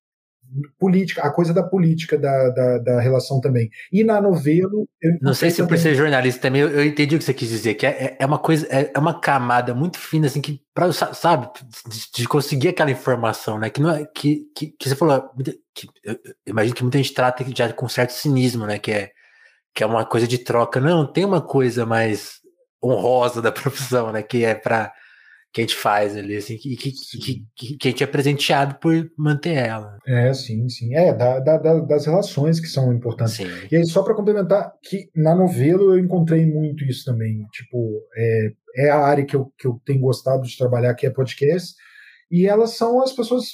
política, a coisa da política da, da, da relação também. E na novela, eu Não sei se por também- ser jornalista também, eu, eu entendi o que você quis dizer, que é, é- é uma coisa, é, é uma camada muito fina, assim, que, pra, sa- sabe, de, de conseguir aquela informação, né, que não é, que, que, que você falou, que, eu, imagino que muita gente trata já com certo cinismo, né, que é, que é uma coisa de troca, não, tem uma coisa mais honrosa da profissão, né, que é pra, que a gente faz ali, assim, que, que, que, que, que a gente é presenteado por manter ela. É, sim, sim. É, da- da- das relações que são importantes. Sim. E aí, só para complementar, que na novela eu encontrei muito isso também. Tipo, é, é a área que eu, que eu tenho gostado de trabalhar, que é podcast. E elas são as pessoas,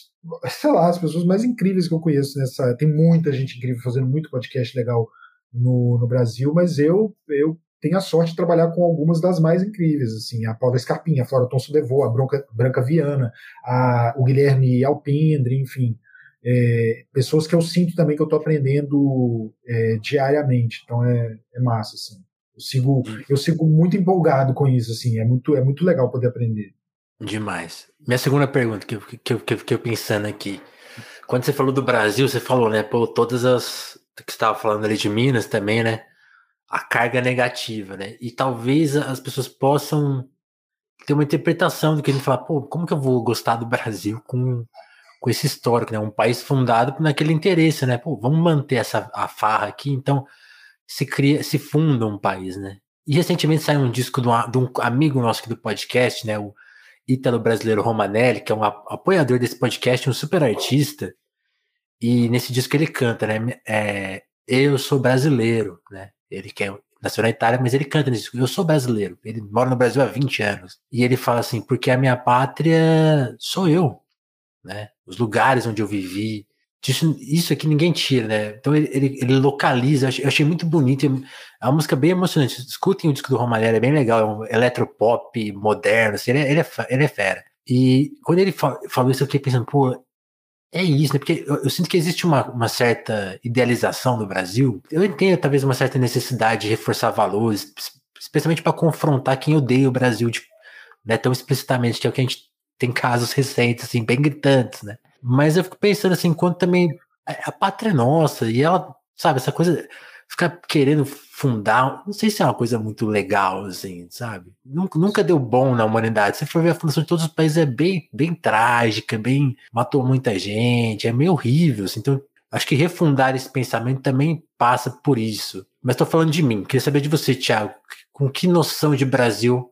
sei lá, as pessoas mais incríveis que eu conheço nessa. Tem muita gente incrível fazendo muito podcast legal no, no Brasil, mas eu, eu tenho a sorte de trabalhar com algumas das mais incríveis, assim, a Paula Scarpinha, a Flora Thomson Devô, a Branca, Branca Viana, a, o Guilherme Alpendre, enfim, é, pessoas que eu sinto também que eu estou aprendendo é, diariamente, então é, é massa, assim. Eu sigo, eu sigo muito empolgado com isso, assim, é muito, é muito legal poder aprender. Demais. Minha segunda pergunta, que, que, eu- que eu pensando aqui. Quando você falou do Brasil, você falou, né? Pô, todas as. que estava falando ali de Minas também, né? A carga negativa, né? E talvez as pessoas possam ter uma interpretação do que a gente fala, pô, como que eu vou gostar do Brasil com, com esse histórico, né? Um país fundado naquele interesse, né? Pô, vamos manter essa a farra aqui, então se cria, se funda um país, né? E recentemente saiu um disco de um, de um amigo nosso aqui do podcast, né? O Ítalo Brasileiro Romanelli, que é um apoiador desse podcast, um super artista. E nesse disco ele canta, né? É, eu sou brasileiro, né? Ele que é, nasceu na Itália, mas ele canta disco. Eu sou brasileiro. Ele mora no Brasil há 20 anos. E ele fala assim, porque a minha pátria sou eu, né? Os lugares onde eu vivi. Isso, isso aqui ninguém tira, né? Então ele, ele, ele localiza. Eu achei, eu achei muito bonito. É uma música bem emocionante. Escutem o disco do Romalera, é bem legal. É um eletropop moderno. Assim, ele, é, ele, é, ele é fera. E quando ele fa- falou isso, eu fiquei pensando, pô, é isso, né? Porque eu, eu sinto que existe uma, uma certa idealização do Brasil. Eu entendo, talvez, uma certa necessidade de reforçar valores, es- especialmente para confrontar quem odeia o Brasil de, né, tão explicitamente, que é o que a gente tem casos recentes, assim, bem gritantes, né? Mas eu fico pensando assim, enquanto também a, a pátria é nossa, e ela, sabe, essa coisa, ficar querendo fundar, não sei se é uma coisa muito legal, assim, sabe? Nunca, nunca deu bom na humanidade. Se for ver a fundação de todos os países, é bem, bem trágica, bem. matou muita gente, é meio horrível, assim, então. Acho que refundar esse pensamento também passa por isso. Mas estou falando de mim. Queria saber de você, Thiago. Com que noção de Brasil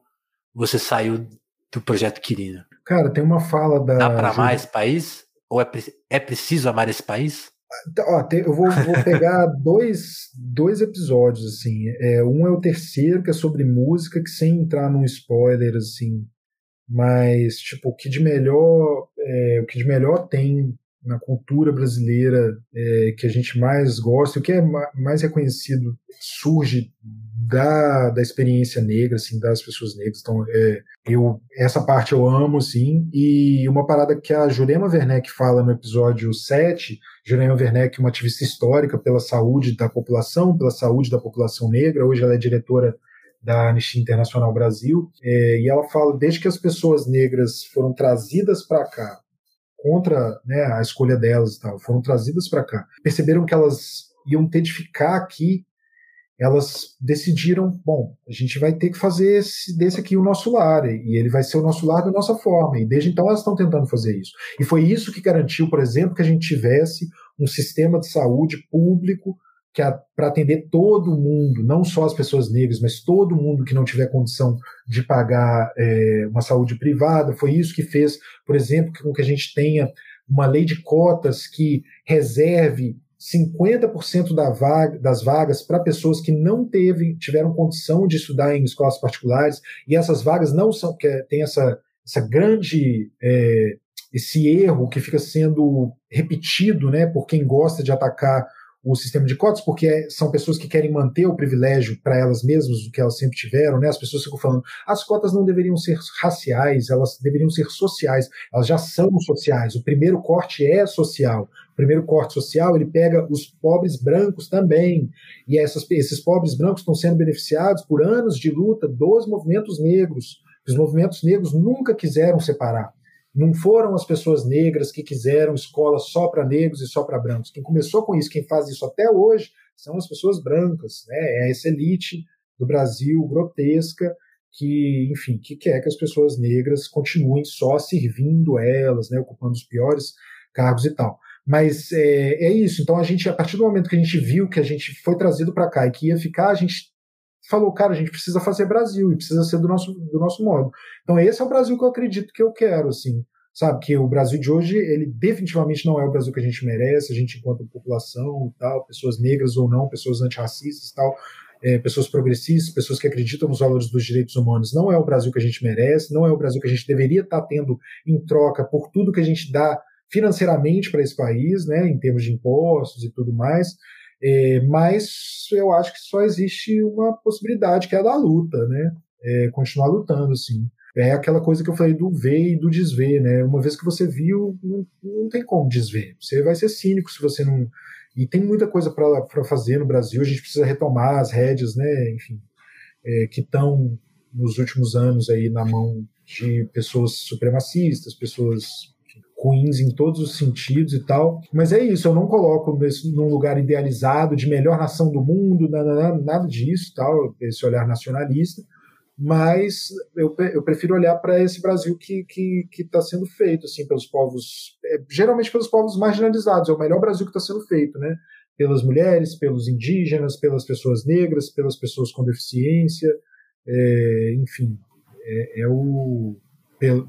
você saiu do projeto Quirino? Cara, tem uma fala da. Dá para amar esse país? Ou é, é preciso amar esse país? Ó, te- eu vou, vou pegar dois, dois episódios, assim. É, um é o terceiro, que é sobre música, que sem entrar num spoiler, assim. Mas, tipo, o que de melhor, é, o que de melhor tem na cultura brasileira é, que a gente mais gosta, o que é ma- mais reconhecido, surge da, da experiência negra, assim, das pessoas negras. Então, é, eu, essa parte eu amo, assim. E uma parada que a Jurema Werneck fala no episódio 7, Jurema Werneck, uma ativista histórica pela saúde da população, pela saúde da população negra. Hoje ela é diretora da Anistia Internacional Brasil. É, e ela fala, desde que as pessoas negras foram trazidas para cá, contra né, a escolha delas e tal, foram trazidas para cá, perceberam que elas iam ter de ficar aqui, elas decidiram, bom, a gente vai ter que fazer esse, desse aqui o nosso lar, e ele vai ser o nosso lar da nossa forma, e desde então elas estão tentando fazer isso. E foi isso que garantiu, por exemplo, que a gente tivesse um sistema de saúde público que para atender todo mundo, não só as pessoas negras, mas todo mundo que não tiver condição de pagar é, uma saúde privada. Foi isso que fez, por exemplo, com que a gente tenha uma lei de cotas que reserve 50% da vaga, das vagas para pessoas que não teve, tiveram condição de estudar em escolas particulares, e essas vagas não são, que é, tem essa, essa grande, é, esse erro que fica sendo repetido né, por quem gosta de atacar o sistema de cotas, porque é, são pessoas que querem manter o privilégio para elas mesmas, o que elas sempre tiveram, né? As pessoas ficam falando, as cotas não deveriam ser raciais, elas deveriam ser sociais, elas já são sociais. O primeiro corte é social. O primeiro corte social ele pega os pobres brancos também, e essas, esses pobres brancos estão sendo beneficiados por anos de luta dos movimentos negros. Os movimentos negros nunca quiseram separar. Não foram as pessoas negras que quiseram escola só para negros e só para brancos. Quem começou com isso, quem faz isso até hoje, são as pessoas brancas. Né? É essa elite do Brasil grotesca que, enfim, que quer que as pessoas negras continuem só servindo elas, né, ocupando os piores cargos e tal. Mas é, é, isso. Então a gente, a partir do momento que a gente viu que a gente foi trazido para cá e que ia ficar, a gente falou, cara, a gente precisa fazer Brasil e precisa ser do nosso, do nosso modo. Então esse é o Brasil que eu acredito que eu quero, assim, sabe? Que o Brasil de hoje, ele definitivamente não é o Brasil que a gente merece, a gente enquanto população e tal, pessoas negras ou não, pessoas antirracistas e tal, é, pessoas progressistas, pessoas que acreditam nos valores dos direitos humanos, não é o Brasil que a gente merece, não é o Brasil que a gente deveria estar tendo em troca por tudo que a gente dá financeiramente para esse país, né, em termos de impostos e tudo mais. É, mas eu acho que só existe uma possibilidade, que é a da luta, né? É, continuar lutando, assim. É aquela coisa que eu falei do ver e do desver, né? Uma vez que você viu, não, não tem como desver. Você vai ser cínico se você não. E tem muita coisa para fazer no Brasil, a gente precisa retomar as rédeas, né? Enfim, é, que estão nos últimos anos aí na mão de pessoas supremacistas, pessoas ruins em todos os sentidos e tal. Mas é isso, eu não coloco nesse, num lugar idealizado de melhor nação do mundo, nada, nada disso, tal, esse olhar nacionalista. Mas eu, eu prefiro olhar para esse Brasil que que está sendo feito assim pelos povos, é, geralmente pelos povos marginalizados. É o melhor Brasil que está sendo feito, né? Pelas mulheres, pelos indígenas, pelas pessoas negras, pelas pessoas com deficiência, é, enfim, é, é o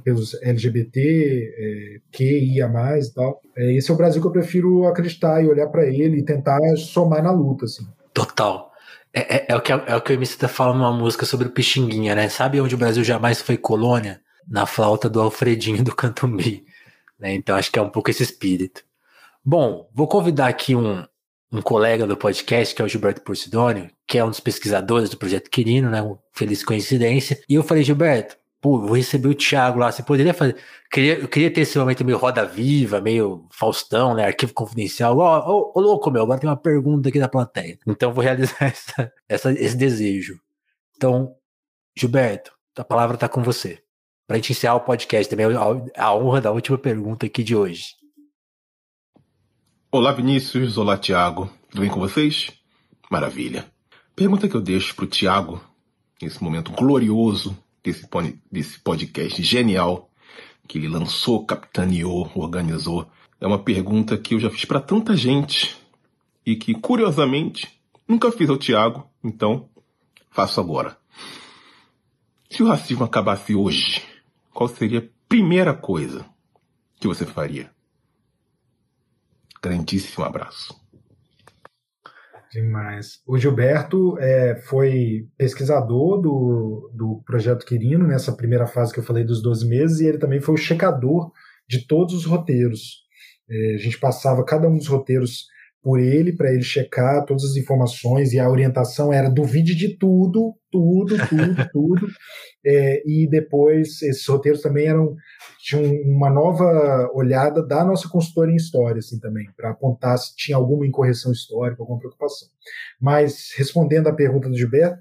pelos LGBT, é, QIA+, e tal. É, esse é o Brasil que eu prefiro acreditar e olhar para ele e tentar somar na luta, assim. Total. É, é, é, o que, é o que o MC tá falando numa música sobre o Pixinguinha, né? Sabe onde o Brasil jamais foi colônia? Na flauta do Alfredinho do Canto Mi. Né? Então acho que é um pouco esse espírito. Bom, vou convidar aqui um, um colega do podcast, que é o Gilberto Porcidônio, que é um dos pesquisadores do Projeto Quirino, né? Feliz coincidência. E eu falei, Gilberto, pô, vou receber o Thiago lá, você poderia fazer. Queria, eu queria ter esse momento meio roda viva, meio Faustão, né? Arquivo confidencial. Ô, louco, meu, agora tem uma pergunta aqui da plateia. Então vou realizar essa, essa, esse desejo. Então, Gilberto, a palavra está com você. Para encerrar o podcast também, a, a honra da última pergunta aqui de hoje. Olá, Vinícius. Olá, Tiago. Tudo bem com vocês? Maravilha. Pergunta que eu deixo para o Tiago, nesse momento glorioso desse, desse podcast genial que ele lançou, capitaneou, organizou. É uma pergunta que eu já fiz para tanta gente e que, curiosamente, nunca fiz ao Tiago, então faço agora. Se o racismo acabasse hoje, qual seria a primeira coisa que você faria? Grandíssimo abraço. Demais. O Gilberto é, foi pesquisador do, do projeto Quirino, nessa primeira fase que eu falei dos 12 meses, e ele também foi o checador de todos os roteiros. É, a gente passava cada um dos roteiros por ele, para ele checar todas as informações, e a orientação era duvide de tudo, tudo, tudo, tudo. É, e depois esses roteiros também eram tinham uma nova olhada da nossa consultora em história, assim, também, para apontar se tinha alguma incorreção histórica, alguma preocupação. Mas, respondendo à pergunta do Gilberto,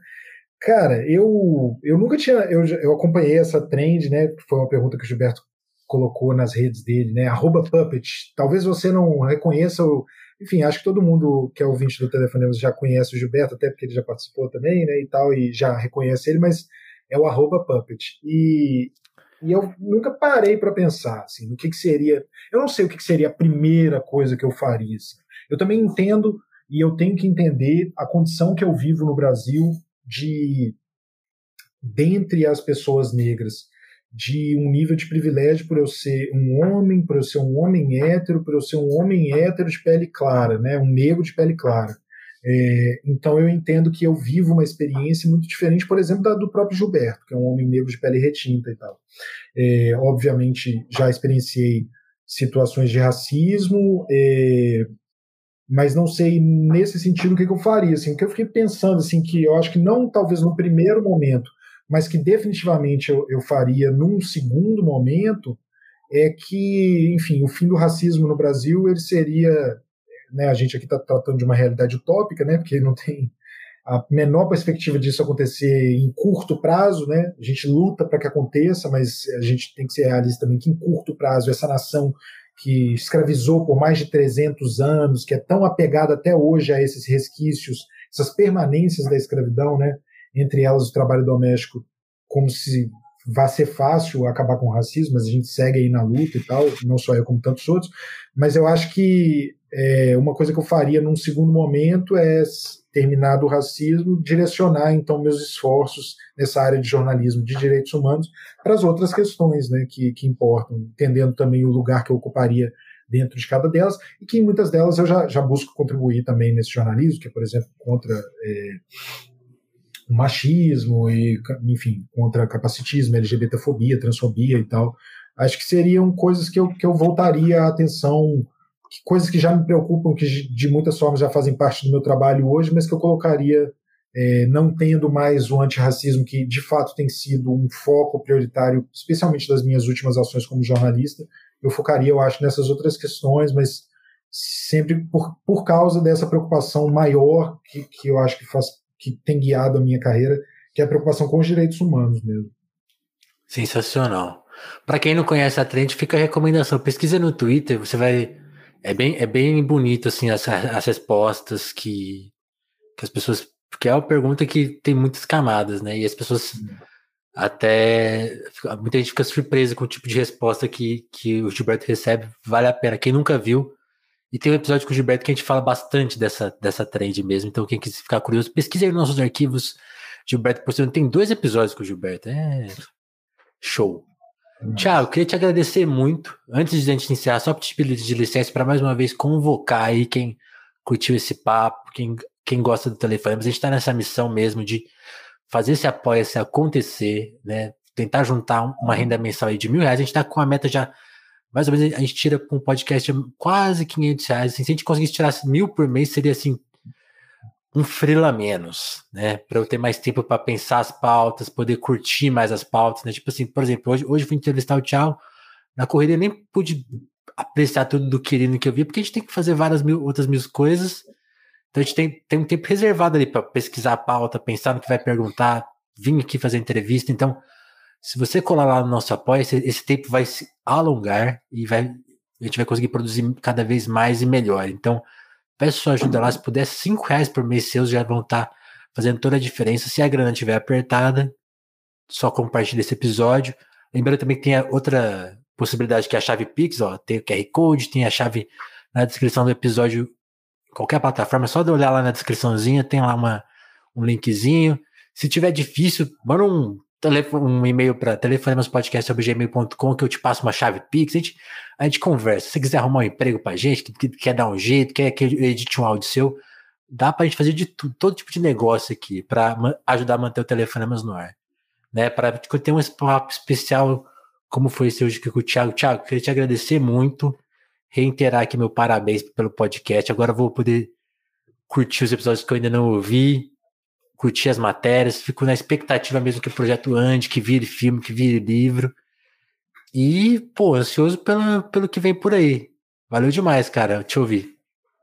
cara, eu, eu nunca tinha, eu, eu acompanhei essa trend, né, que foi uma pergunta que o Gilberto colocou nas redes dele, né, arroba puppet, talvez você não reconheça o, enfim, acho que todo mundo que é ouvinte do Telefonema já conhece o Gilberto, até porque ele já participou também, né, e tal, e já reconhece ele, mas é o arroba puppet. E, e eu nunca parei para pensar, assim, no que, que seria, eu não sei o que, que seria a primeira coisa que eu faria, assim. Eu também entendo, e eu tenho que entender a condição que eu vivo no Brasil de, dentre as pessoas negras, de um nível de privilégio por eu ser um homem, por eu ser um homem hétero, por eu ser um homem hétero de pele clara, né, um negro de pele clara. É, então eu entendo que eu vivo uma experiência muito diferente, por exemplo, da do próprio Gilberto, que é um homem negro de pele retinta e tal. É, obviamente já experienciei situações de racismo, é, mas não sei nesse sentido o que, que eu faria. Assim, o que eu fiquei pensando, assim, que eu acho que não talvez no primeiro momento, mas que definitivamente eu, eu faria num segundo momento, é que, enfim, o fim do racismo no Brasil ele seria né, a gente aqui está tratando de uma realidade utópica, né, porque não tem a menor perspectiva disso acontecer em curto prazo, né? A gente luta para que aconteça, mas a gente tem que ser realista também que em curto prazo essa nação que escravizou por mais de 300 anos, que é tão apegada até hoje a esses resquícios, essas permanências da escravidão, né? Entre elas o trabalho doméstico, como se vai ser fácil acabar com o racismo, mas a gente segue aí na luta e tal, não só eu como tantos outros, mas eu acho que é, uma coisa que eu faria num segundo momento é, terminado o racismo, direcionar então meus esforços nessa área de jornalismo de direitos humanos para as outras questões né, que, que importam, entendendo também o lugar que eu ocuparia dentro de cada delas, e que em muitas delas eu já, já busco contribuir também nesse jornalismo, que é, por exemplo, contra é, machismo e, enfim, contra capacitismo, LGBTfobia, transfobia e tal. Acho que seriam coisas que eu, que eu voltaria a atenção coisas que já me preocupam, que de muitas formas já fazem parte do meu trabalho hoje, mas que eu colocaria, é, não tendo mais o antirracismo, que de fato tem sido um foco prioritário, especialmente das minhas últimas ações como jornalista, eu focaria, eu acho, nessas outras questões, mas sempre por, por causa dessa preocupação maior que, que eu acho que faz que tem guiado a minha carreira, que é a preocupação com os direitos humanos mesmo. Sensacional. Para quem não conhece a Trend, fica a recomendação. Pesquisa no Twitter, você vai é bem, é bem bonito, assim, as, as respostas que, que as pessoas. Porque é uma pergunta que tem muitas camadas, né? E as pessoas até. Muita gente fica surpresa com o tipo de resposta que, que o Gilberto recebe. Vale a pena. Quem nunca viu. E tem um episódio com o Gilberto que a gente fala bastante dessa, dessa trend mesmo. Então, quem quiser ficar curioso, pesquise aí nos nossos arquivos. Gilberto por tem dois episódios com o Gilberto. É show. Tiago, queria te agradecer muito. Antes de a gente encerrar, só te pedir de licença para mais uma vez convocar aí quem curtiu esse papo, quem, quem gosta do telefone. Mas a gente está nessa missão mesmo de fazer esse apoio-se acontecer, né? Tentar juntar uma renda mensal aí de mil reais. A gente está com a meta já, mais ou menos, a gente tira com um podcast quase 500 reais. Assim, se a gente conseguisse tirar mil por mês, seria assim, um frila menos, né? Para eu ter mais tempo para pensar as pautas, poder curtir mais as pautas, né? Tipo assim, por exemplo, hoje, hoje eu fui entrevistar o Tchau, na corrida eu nem pude apreciar tudo do querido que eu vi, porque a gente tem que fazer várias mil, outras mil coisas. Então a gente tem, tem um tempo reservado ali para pesquisar a pauta, pensar no que vai perguntar, vir aqui fazer entrevista. Então, se você colar lá no nosso apoio, esse, esse tempo vai se alongar e vai, a gente vai conseguir produzir cada vez mais e melhor. Então, Peço sua ajuda lá. Se puder, cinco reais por mês seus já vão estar tá fazendo toda a diferença. Se a grana estiver apertada, só compartilhe esse episódio. Lembrando também que tem outra possibilidade que é a chave Pix, ó, tem o QR Code, tem a chave na descrição do episódio, qualquer plataforma, é só olhar lá na descriçãozinha, tem lá uma, um linkzinho. Se tiver difícil, manda um um e-mail para telefonemaspodcast.gmail.com que eu te passo uma chave Pix, a gente, a gente conversa. Se você quiser arrumar um emprego pra gente, que, que quer dar um jeito, quer que eu edite um áudio seu, dá pra gente fazer de tudo, todo tipo de negócio aqui, para ajudar a manter o Telefonemas no ar. Né, para ter um papo especial como foi esse hoje com o Thiago. Thiago, queria te agradecer muito, reiterar aqui meu parabéns pelo podcast. Agora vou poder curtir os episódios que eu ainda não ouvi, curti as matérias, fico na expectativa mesmo que o projeto ande, que vire filme, que vire livro. E, pô, ansioso pelo, pelo que vem por aí. Valeu demais, cara, te ouvir.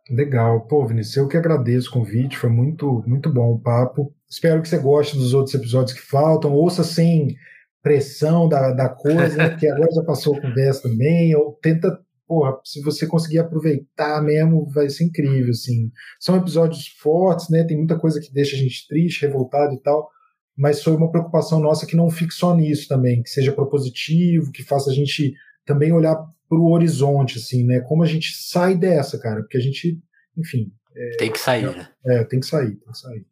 Legal. Pô, Vinícius, eu que agradeço o convite, foi muito, muito bom o papo. Espero que você goste dos outros episódios que faltam, ouça sem pressão da, da coisa, né? porque agora já passou a conversa também, ou tenta porra, se você conseguir aproveitar mesmo, vai ser incrível, assim. São episódios fortes, né? Tem muita coisa que deixa a gente triste, revoltado e tal, mas foi uma preocupação nossa que não fique só nisso também, que seja propositivo, que faça a gente também olhar para o horizonte, assim, né? Como a gente sai dessa, cara, porque a gente, enfim. É, tem que sair, é, né? É, tem que sair, tem que sair.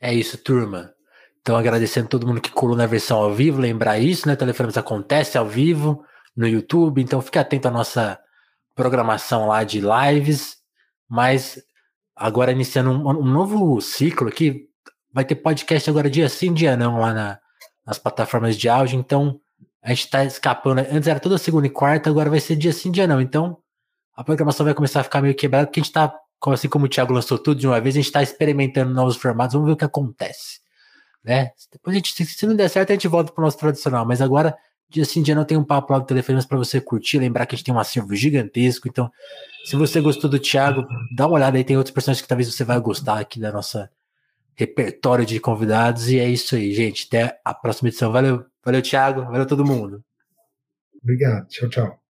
É isso, turma. Então, agradecendo todo mundo que colou na versão ao vivo, lembrar isso, né? Telefonemas acontece ao vivo no YouTube, então fique atento à nossa programação lá de lives. Mas agora iniciando um, um novo ciclo aqui, vai ter podcast agora dia sim, dia não, lá na, nas plataformas de áudio. Então, a gente tá escapando. Antes era toda segunda e quarta, agora vai ser dia sim, dia não. Então, a programação vai começar a ficar meio quebrada, porque a gente tá, assim como o Thiago lançou tudo de uma vez, a gente tá experimentando novos formatos. Vamos ver o que acontece. Né? Depois a gente, se não der certo, a gente volta pro nosso tradicional. Mas agora, dia sim, dia não, tem um papo lá do telefone para você curtir. Lembrar que a gente tem um acervo gigantesco. Então, se você gostou do Thiago, dá uma olhada aí. Tem outros personagens que talvez você vai gostar aqui da nossa repertório de convidados. E é isso aí, gente. Até a próxima edição. Valeu, valeu, Thiago. Valeu todo mundo. Obrigado. Tchau, tchau.